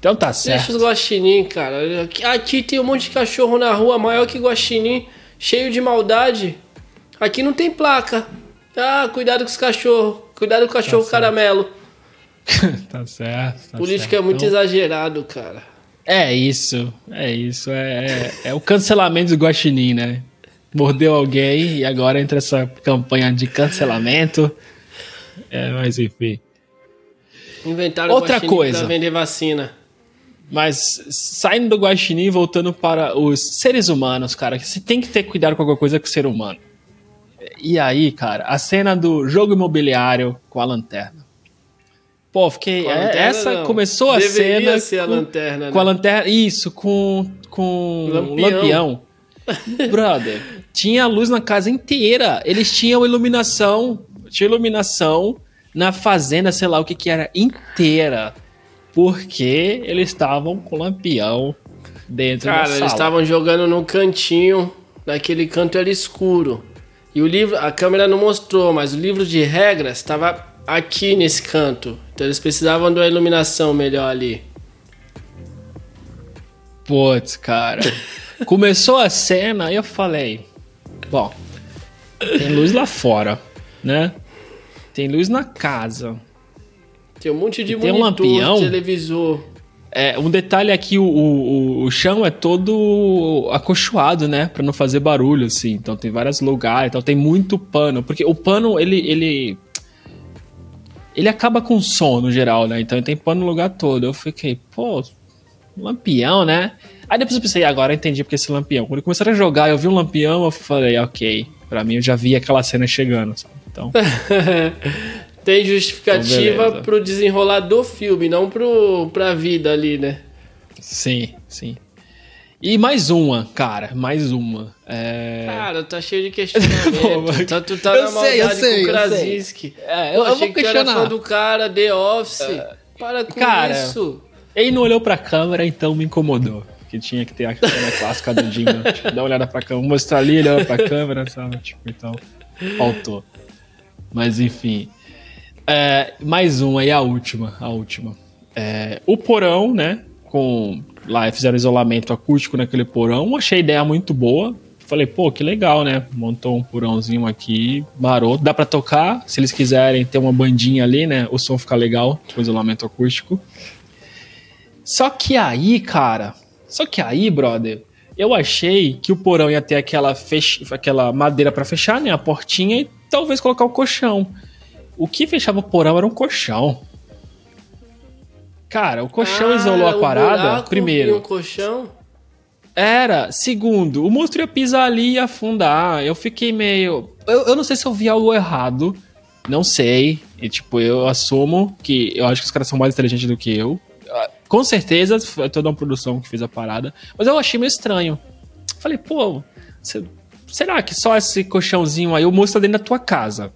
Então tá Deixa certo. os guaxinim, cara. Aqui, aqui tem um monte de cachorro na rua, maior que guaxinim, cheio de maldade. Aqui não tem placa. Ah, cuidado com os cachorros. Cuidado com o cachorro certo. caramelo. tá certo. Tá Política certo. é muito Então, exagerado, cara. É isso. É isso. É, é, é o cancelamento do Guaxinim, né? Mordeu alguém e agora entra essa campanha de cancelamento. É, mas enfim. Inventaram Outra coisa. pra vender vacina. Mas saindo do Guaxinim e voltando para os seres humanos, cara, que você tem que ter cuidado com alguma coisa com o ser humano. E aí, cara, a cena do jogo imobiliário com a lanterna. Pô, fiquei. É, lanterna, essa não. começou a Deveria cena. ser a com, lanterna, Com a né? lanterna. Isso, com. Com Lampião. lampião. Brother, tinha luz na casa inteira. Eles tinham iluminação. Tinha iluminação na fazenda, sei lá o que que era, inteira. Porque eles estavam com lampião dentro da Cara, sala. eles estavam jogando no cantinho, naquele canto era escuro. E o livro, a câmera não mostrou, mas o livro de regras estava aqui nesse canto. Então eles precisavam de uma iluminação melhor ali. Putz, cara. Começou a cena, aí eu falei: Bom, tem luz lá fora, né? Tem luz na casa. Tem um monte de E tem um monitor, lampião? televisor. É, um detalhe aqui, o, o, o chão é todo acolchoado, né? Pra não fazer barulho, assim. Então tem vários lugares, então tem muito pano. Porque o pano, ele... ele ele acaba com som no geral, né? Então tem pano no lugar todo. Eu fiquei, pô, lampião, né? Aí depois eu pensei, agora eu entendi porque esse lampião. Quando começaram a jogar, eu vi um lampião, eu falei, ok. Pra mim eu já vi aquela cena chegando, sabe? Então, Tem Então, justificativa beleza. pro desenrolar do filme, não pro, pra vida ali, né? sim, sim. E mais uma, cara, mais uma. É... Cara, tá cheio de questionamento. tá, tu tá Eu na sei, eu maldade sei, com o eu sei. Krasinski. É, eu- eu achei vou que tu era questionar. do cara, The Office. Para com Cara, isso. Ele não olhou pra câmera, então me incomodou. Que tinha que ter a cena clássica do Dinho. Tipo, dar uma olhada pra câmera, mostrar ali, ele olha pra câmera, sabe? Tipo, então, faltou. Mas enfim. É, mais uma aí, a última. A última. É, o porão, né? Com. Lá fizeram isolamento acústico naquele porão. Achei a ideia muito boa. Falei, pô, que legal, né? Montou um porãozinho aqui, maroto. Dá pra tocar, se eles quiserem ter uma bandinha ali, né? O som fica legal com isolamento acústico. Só que aí, cara. Só que aí, brother, eu achei que o porão ia ter aquela, fech... aquela madeira para fechar, né? A portinha e talvez colocar o colchão. O que fechava o porão era um colchão. Cara, o colchão Ah, isolou a parada, primeiro. E um colchão? Era. Segundo, o monstro ia pisar ali e afundar. Eu fiquei meio. Eu, eu não sei se eu vi algo errado. Não sei. E, tipo, eu assumo que eu acho que os caras são mais inteligentes do que eu. Ah, Com certeza, foi toda uma produção que fez a parada. Mas eu achei meio estranho. Falei, pô, será que só esse colchãozinho aí, o monstro tá dentro da tua casa,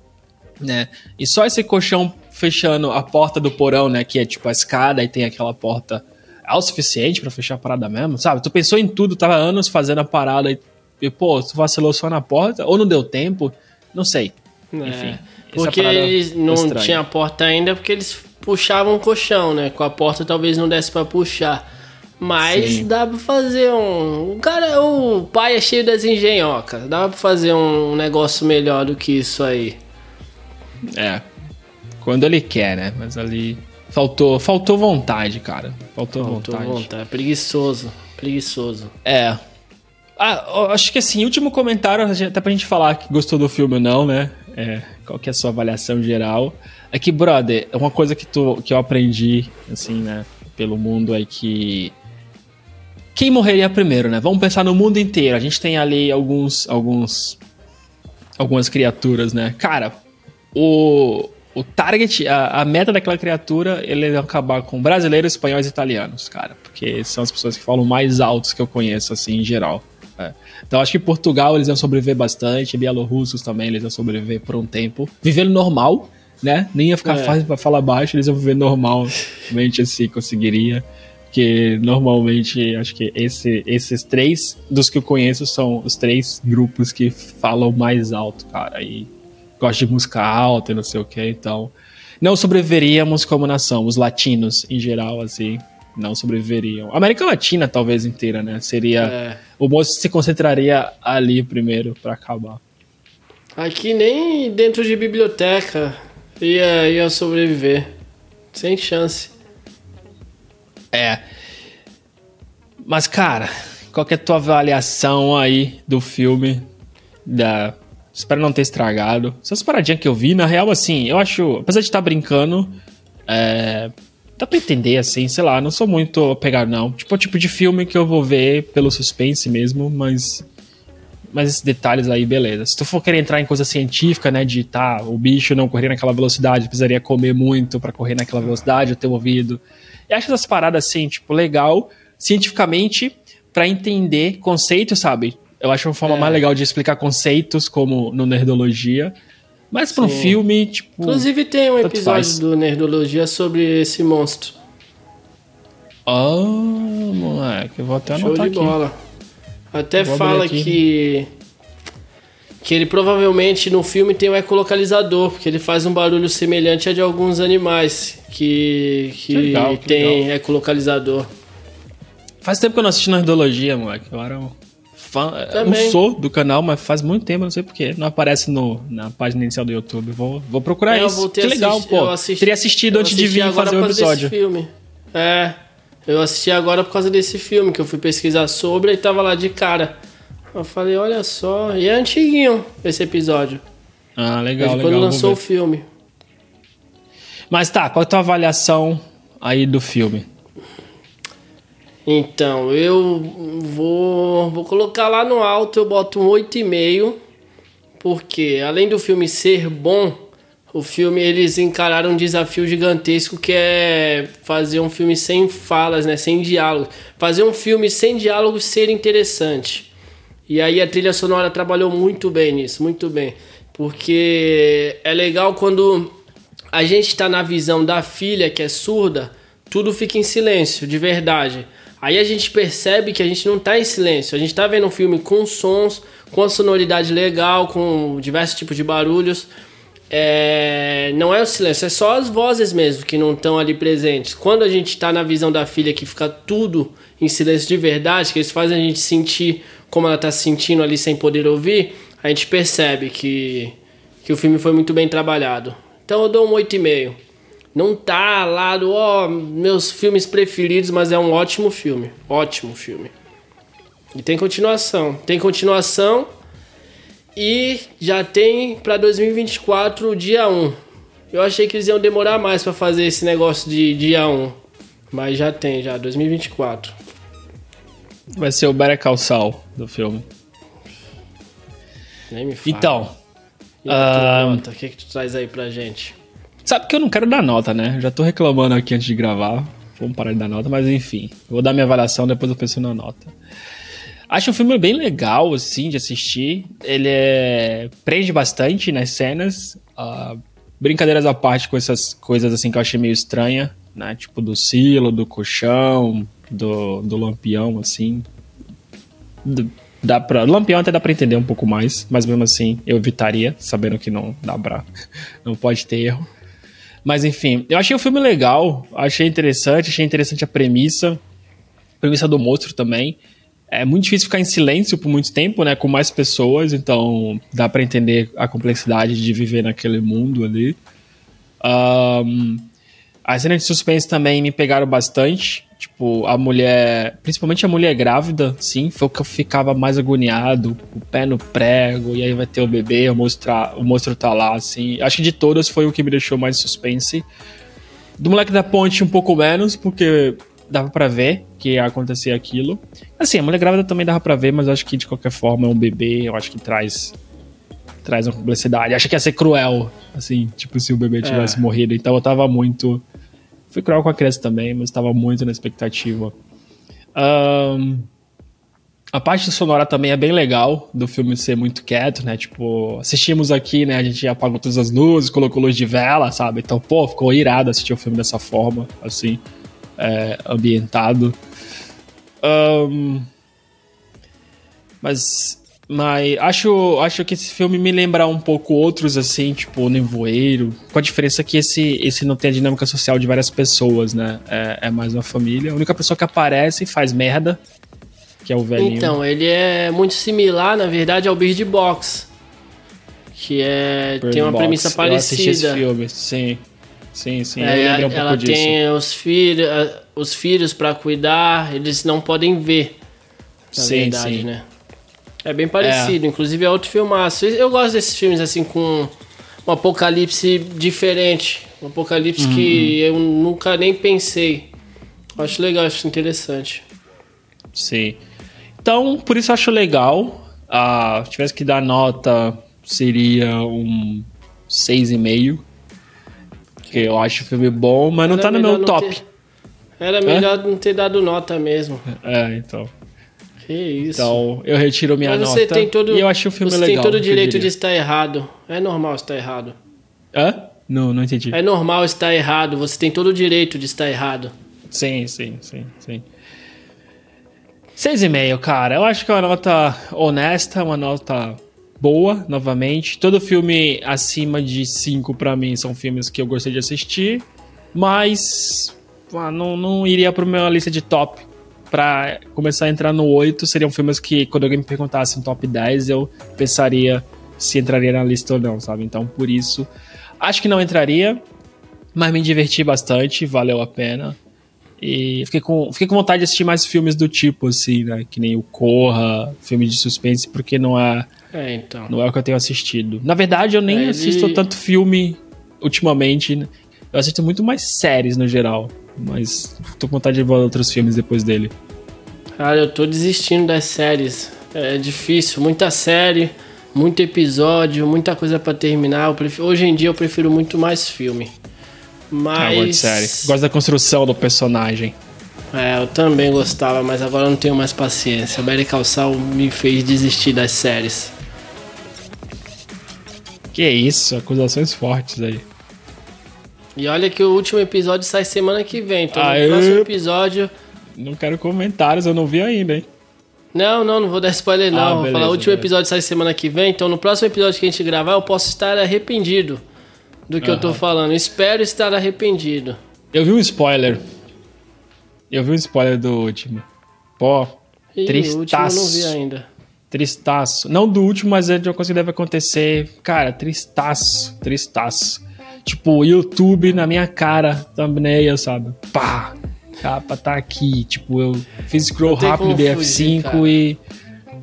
né? E só esse colchão fechando a porta do porão, né? Que é tipo a escada e tem aquela porta é o suficiente pra fechar a parada mesmo, sabe? Tu pensou em tudo, tava anos fazendo a parada e, e pô, tu vacilou só na porta, ou não deu tempo, não sei. Enfim, É. Porque parada eles não estranha. tinha porta ainda, porque eles puxavam o colchão, né? Com a porta talvez não desse pra puxar. Mas Sim. dá pra fazer um. O cara, o pai é cheio das engenhocas. Dá pra fazer um negócio melhor do que isso aí. É. Quando ele quer, né? Mas ali faltou, faltou vontade, cara. Faltou, Faltou vontade. vontade. Preguiçoso. Preguiçoso. É. Ah, acho que assim, último comentário, até pra gente falar que gostou do filme ou não, né? É, qual que é a sua avaliação geral? É que, brother, é uma coisa que, tu, que eu aprendi, assim, né, pelo mundo é que. Quem morreria primeiro, né? Vamos pensar no mundo inteiro. A gente tem ali alguns. alguns algumas criaturas, né? Cara, o, o target, a, a meta daquela criatura, ele é acabar com brasileiros, espanhóis e italianos, cara. Porque são as pessoas que falam mais altos que eu conheço, assim, em geral. É. Então acho que Portugal eles iam sobreviver bastante, bielorrussos também eles iam sobreviver por um tempo. Vivendo normal, né? Nem ia ficar É. fácil pra falar baixo, eles iam viver normalmente assim, conseguiria. Porque normalmente acho que esse, esses três dos que eu conheço são os três grupos que falam mais alto, cara. E gostam de música alta e não sei o que, então. Não sobreviveríamos como nação, os latinos em geral, assim, não sobreviveriam. A América Latina, talvez inteira, né? Seria. É. O moço se concentraria ali primeiro pra acabar. Aqui nem dentro de biblioteca ia, ia sobreviver. Sem chance. É. Mas, cara, qual que é a tua avaliação aí do filme? Da... Espero não ter estragado. Essas paradinhas que eu vi, na real, assim, eu acho. Apesar de estar brincando, é, dá pra entender, assim, sei lá, não sou muito apegado, não. Tipo, é o tipo de filme que eu vou ver pelo suspense mesmo, mas. Mas esses detalhes aí, beleza. Se tu for querer entrar em coisa científica, né, de tá, o bicho não correr naquela velocidade, precisaria comer muito pra correr naquela velocidade, eu ter ouvido. Eu acho essas paradas assim, tipo, legal, cientificamente, pra entender conceitos, sabe? Eu acho uma forma É. mais legal de explicar conceitos, como no Nerdologia. Mas pra um Sim. filme, tipo. Inclusive tem um episódio faz. do Nerdologia sobre esse monstro. Oh, moleque, eu vou até Show anotar de aqui. bola. Até Vou fala que. Que ele provavelmente no filme tem um ecolocalizador, porque ele faz um barulho semelhante a de alguns animais que, que, legal, que tem ecolocalizador. Faz tempo que eu não assisti Nerdologia, moleque. Eu era um fã. Eu Também. sou do canal, mas faz muito tempo, não sei porquê. Não aparece no, na página inicial do YouTube. Vou, vou procurar É, eu isso. que a legal, pô. eu assisti- Teria assistido eu antes de assisti vir agora fazer o episódio. Filme. É, eu assisti agora por causa desse filme, que eu fui pesquisar sobre e tava lá de cara. Eu falei, olha só, e é antiguinho esse episódio. Ah, É legal, de legal. quando lançou o filme. Mas tá, qual é a tua avaliação aí do filme? Então, eu vou, vou colocar lá no alto, eu boto um 8,5, porque além do filme ser bom, o filme eles encararam um desafio gigantesco que é fazer um filme sem falas, né, sem diálogo. Fazer um filme sem diálogo ser interessante. E aí a trilha sonora trabalhou muito bem nisso, muito bem. Porque é legal quando a gente tá na visão da filha que é surda, tudo fica em silêncio, de verdade. Aí a gente percebe que a gente não tá em silêncio, a gente tá vendo um filme com sons, com a sonoridade legal, com diversos tipos de barulhos. É, não é o silêncio, é só as vozes mesmo que não estão ali presentes. Quando a gente tá na visão da filha que fica tudo em silêncio de verdade, que eles fazem a gente sentir como ela tá se sentindo ali sem poder ouvir, a gente percebe que, que o filme foi muito bem trabalhado. Então eu dou um 8,5. Não tá lá do, ó, meus filmes preferidos, mas é um ótimo filme. Ótimo filme. E tem continuação. Tem continuação e já tem para 2024 dia 1. Eu achei que eles iam demorar mais para fazer esse negócio de dia 1. Mas já tem, já, 2024. Vai ser o Better Call Saul do filme. Nem me fala. Então, a tua nota? O que, que tu traz aí pra gente? Sabe que eu não quero dar nota, né? Já tô reclamando aqui antes de gravar. Vamos parar de dar nota, mas enfim. Vou dar minha avaliação, depois eu penso na nota. Acho o filme bem legal, assim, de assistir. Ele é... prende bastante nas cenas. Ah, brincadeiras à parte com essas coisas, assim, que eu achei meio estranha, né? Tipo do silo, do colchão, do, do lampião, assim. Do- Dá pra, lampião até dá pra entender um pouco mais, mas mesmo assim eu evitaria, sabendo que não dá pra. Não pode ter erro. Mas enfim, eu achei o filme legal, achei interessante, achei interessante a premissa. A premissa do monstro também. É muito difícil ficar em silêncio por muito tempo, né? Com mais pessoas, então dá pra entender a complexidade de viver naquele mundo ali. Ahn, as cenas de suspense também me pegaram bastante. Tipo, a mulher. Principalmente a mulher grávida, sim, foi o que eu ficava mais agoniado. O pé no prego, e aí vai ter o bebê, o monstro, o monstro tá lá, assim. Acho que de todas foi o que me deixou mais suspense. Do moleque da ponte, um pouco menos, porque dava pra ver que ia acontecer aquilo. Assim, a mulher grávida também dava pra ver, mas acho que de qualquer forma é um bebê, eu acho que traz. Traz uma complexidade. Acho que ia ser cruel, assim, tipo, se o bebê tivesse É. morrido. Então eu tava muito. Fui cruel com a criança também, mas estava muito na expectativa. Ahn, a parte sonora também é bem legal do filme ser muito quieto, né? Tipo, assistimos aqui, né? A gente apagou todas as luzes, colocou luz de vela, sabe? Então, pô, ficou irado assistir o filme dessa forma, assim, é, ambientado. Ahn, mas, mas acho, acho que esse filme me lembra um pouco outros, assim, tipo o Nevoeiro. Com a diferença que esse, esse não tem a dinâmica social de várias pessoas, né? É, é mais uma família. A única pessoa que aparece e faz merda, que é o velhinho. Então, ele é muito similar, na verdade, ao Bird Box. Que é. Bird tem uma Box. premissa Eu assisti esse parecida. filme, sim. Sim, sim. É, eu lembrei um pouco ela disso. tem os filhos, os filhos para cuidar, eles não podem ver. Na Sim, verdade, sim. né? É bem parecido, inclusive é outro filmaço. Eu gosto desses filmes assim com um apocalipse diferente, um apocalipse que Uhum. eu nunca nem pensei. Acho legal, acho interessante. Sim. Então, por isso acho legal. Ah, se tivesse que dar nota, seria um 6,5. Que eu acho o filme bom, mas não Era tá no meu top. ter- Era melhor não ter dado nota mesmo. É, então. Que isso. Então, eu retiro minha Mas você nota. tem todo, e eu achei o filme você legal. tem todo o direito de estar errado. É normal estar errado. Hã? Não, não entendi. É normal estar errado. Você tem todo o direito de estar errado. Sim, sim, sim, sim. 6,5, cara. Eu acho que é uma nota honesta, uma nota boa, novamente. Todo filme acima de 5 pra mim são filmes que eu gostei de assistir, mas ah, não, não iria pra minha lista de top. Pra começar a entrar no 8, seriam filmes que, quando alguém me perguntasse um top 10, eu pensaria se entraria na lista ou não, sabe? Então, por isso, acho que não entraria, mas me diverti bastante, valeu a pena. E fiquei com, fiquei com vontade de assistir mais filmes do tipo, assim, né? Que nem o Corra, filme de suspense, porque não é, É, então. não é o que eu tenho assistido. Na verdade, eu nem É, ele- assisto tanto filme ultimamente. né? Eu assisto muito mais séries no geral. Mas tô com vontade de ver outros filmes depois dele. Cara, eu tô desistindo das séries. É difícil, muita série, muito episódio, muita coisa pra terminar. Prefiro- hoje em dia eu prefiro muito mais filme. Ah, Mas. série. Gosto da construção do personagem. É, eu também gostava, mas agora eu não tenho mais paciência. A Call Saul me fez desistir das séries. Que isso, acusações fortes aí. E olha que o último episódio sai semana que vem. Então Aê. no próximo episódio. Não quero comentários, eu não vi ainda, hein? Não, não, não vou dar spoiler não. Ah, vou beleza, falar, o último beleza. episódio sai semana que vem, então no próximo episódio que a gente gravar eu posso estar arrependido do que eu tô falando. Espero estar arrependido. Eu vi um spoiler. Eu vi um spoiler do último. Pô, E o último eu não tristaço. vi ainda. Tristaço. Não do último, mas é de uma coisa que deve acontecer. Cara, tristaço. Tristaço. Tipo, YouTube na minha cara, thumbnail, sabe? Pá! Capa tá aqui. Tipo, eu fiz scroll rápido de fugir, F5 cara. e.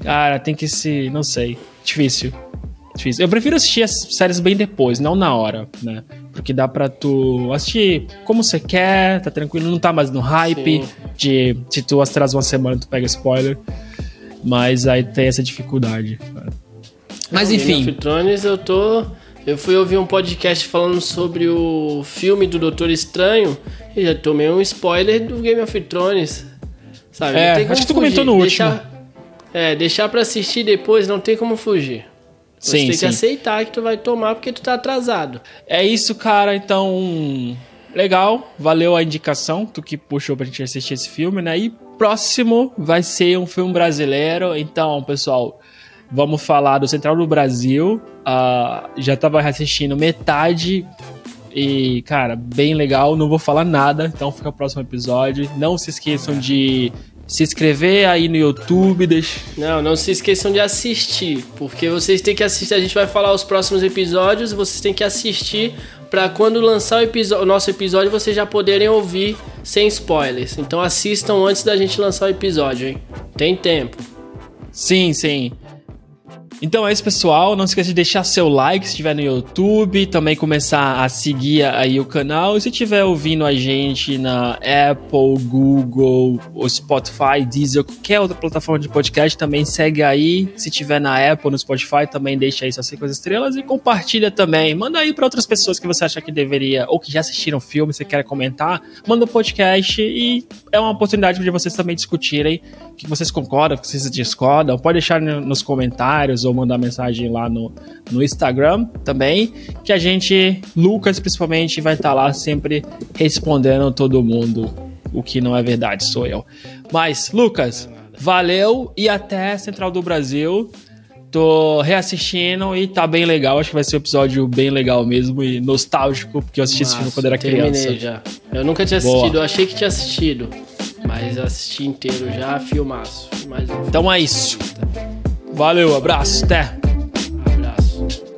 Cara, tem que se. Não sei. Difícil. Difícil. Eu prefiro assistir as séries bem depois, não na hora, né? Porque dá pra tu assistir como você quer, tá tranquilo, não tá mais no hype Sim. de se tu atrasa uma semana tu pega spoiler. Mas aí tem essa dificuldade. cara. Mas Não, Game enfim, of Thrones eu tô. Eu fui ouvir um podcast falando sobre o filme do Doutor Estranho e já tomei um spoiler do Game of Thrones. Sabe? É, acho que tu comentou no deixar, É, deixar pra assistir depois não tem como fugir. Você Sim, tem sim. que aceitar que tu vai tomar porque tu tá atrasado. é isso, cara. Então, legal. Valeu a indicação, tu que puxou pra gente assistir esse filme, né? E próximo vai ser um filme brasileiro. Então, pessoal, vamos falar do Central do Brasil. Ah, já tava assistindo metade. E, cara, bem legal. Não vou falar nada, então fica o próximo episódio. Não se esqueçam de se inscrever aí no YouTube. Deixa... Não, não se esqueçam de assistir, porque vocês têm que assistir. A gente vai falar os próximos episódios, vocês têm que assistir pra quando lançar o, o nosso episódio vocês já poderem ouvir sem spoilers. Então assistam antes da gente lançar o episódio, hein? Tem tempo. Sim, sim. Então é isso, pessoal. Não esqueça de deixar seu like se estiver no YouTube. Também começar a seguir aí o canal. E se estiver ouvindo a gente na Apple, Google, Spotify, Deezer, qualquer outra plataforma de podcast, também segue aí. Se tiver na Apple, no Spotify, também deixa aí suas cinco estrelas e compartilha também. Manda aí para outras pessoas que você acha que deveria, ou que já assistiram o filme, você quer comentar. Manda o podcast e é uma oportunidade de vocês também discutirem o que vocês concordam, o que vocês discordam. Pode deixar no- nos comentários ou mandar mensagem lá no, no Instagram também, que a gente, Lucas principalmente, vai estar lá sempre respondendo todo mundo. O que não é verdade, sou eu. Mas, Lucas, valeu e até Central do Brasil. Tô reassistindo e tá bem legal. Acho que vai ser um episódio bem legal mesmo e nostálgico, porque eu assisti esse filme quando era criança. já. Eu nunca tinha Boa. assistido, eu achei que tinha assistido. Mas assisti inteiro já, filmaço. Mais um Então é isso. Valeu, abraço, até. Abraço.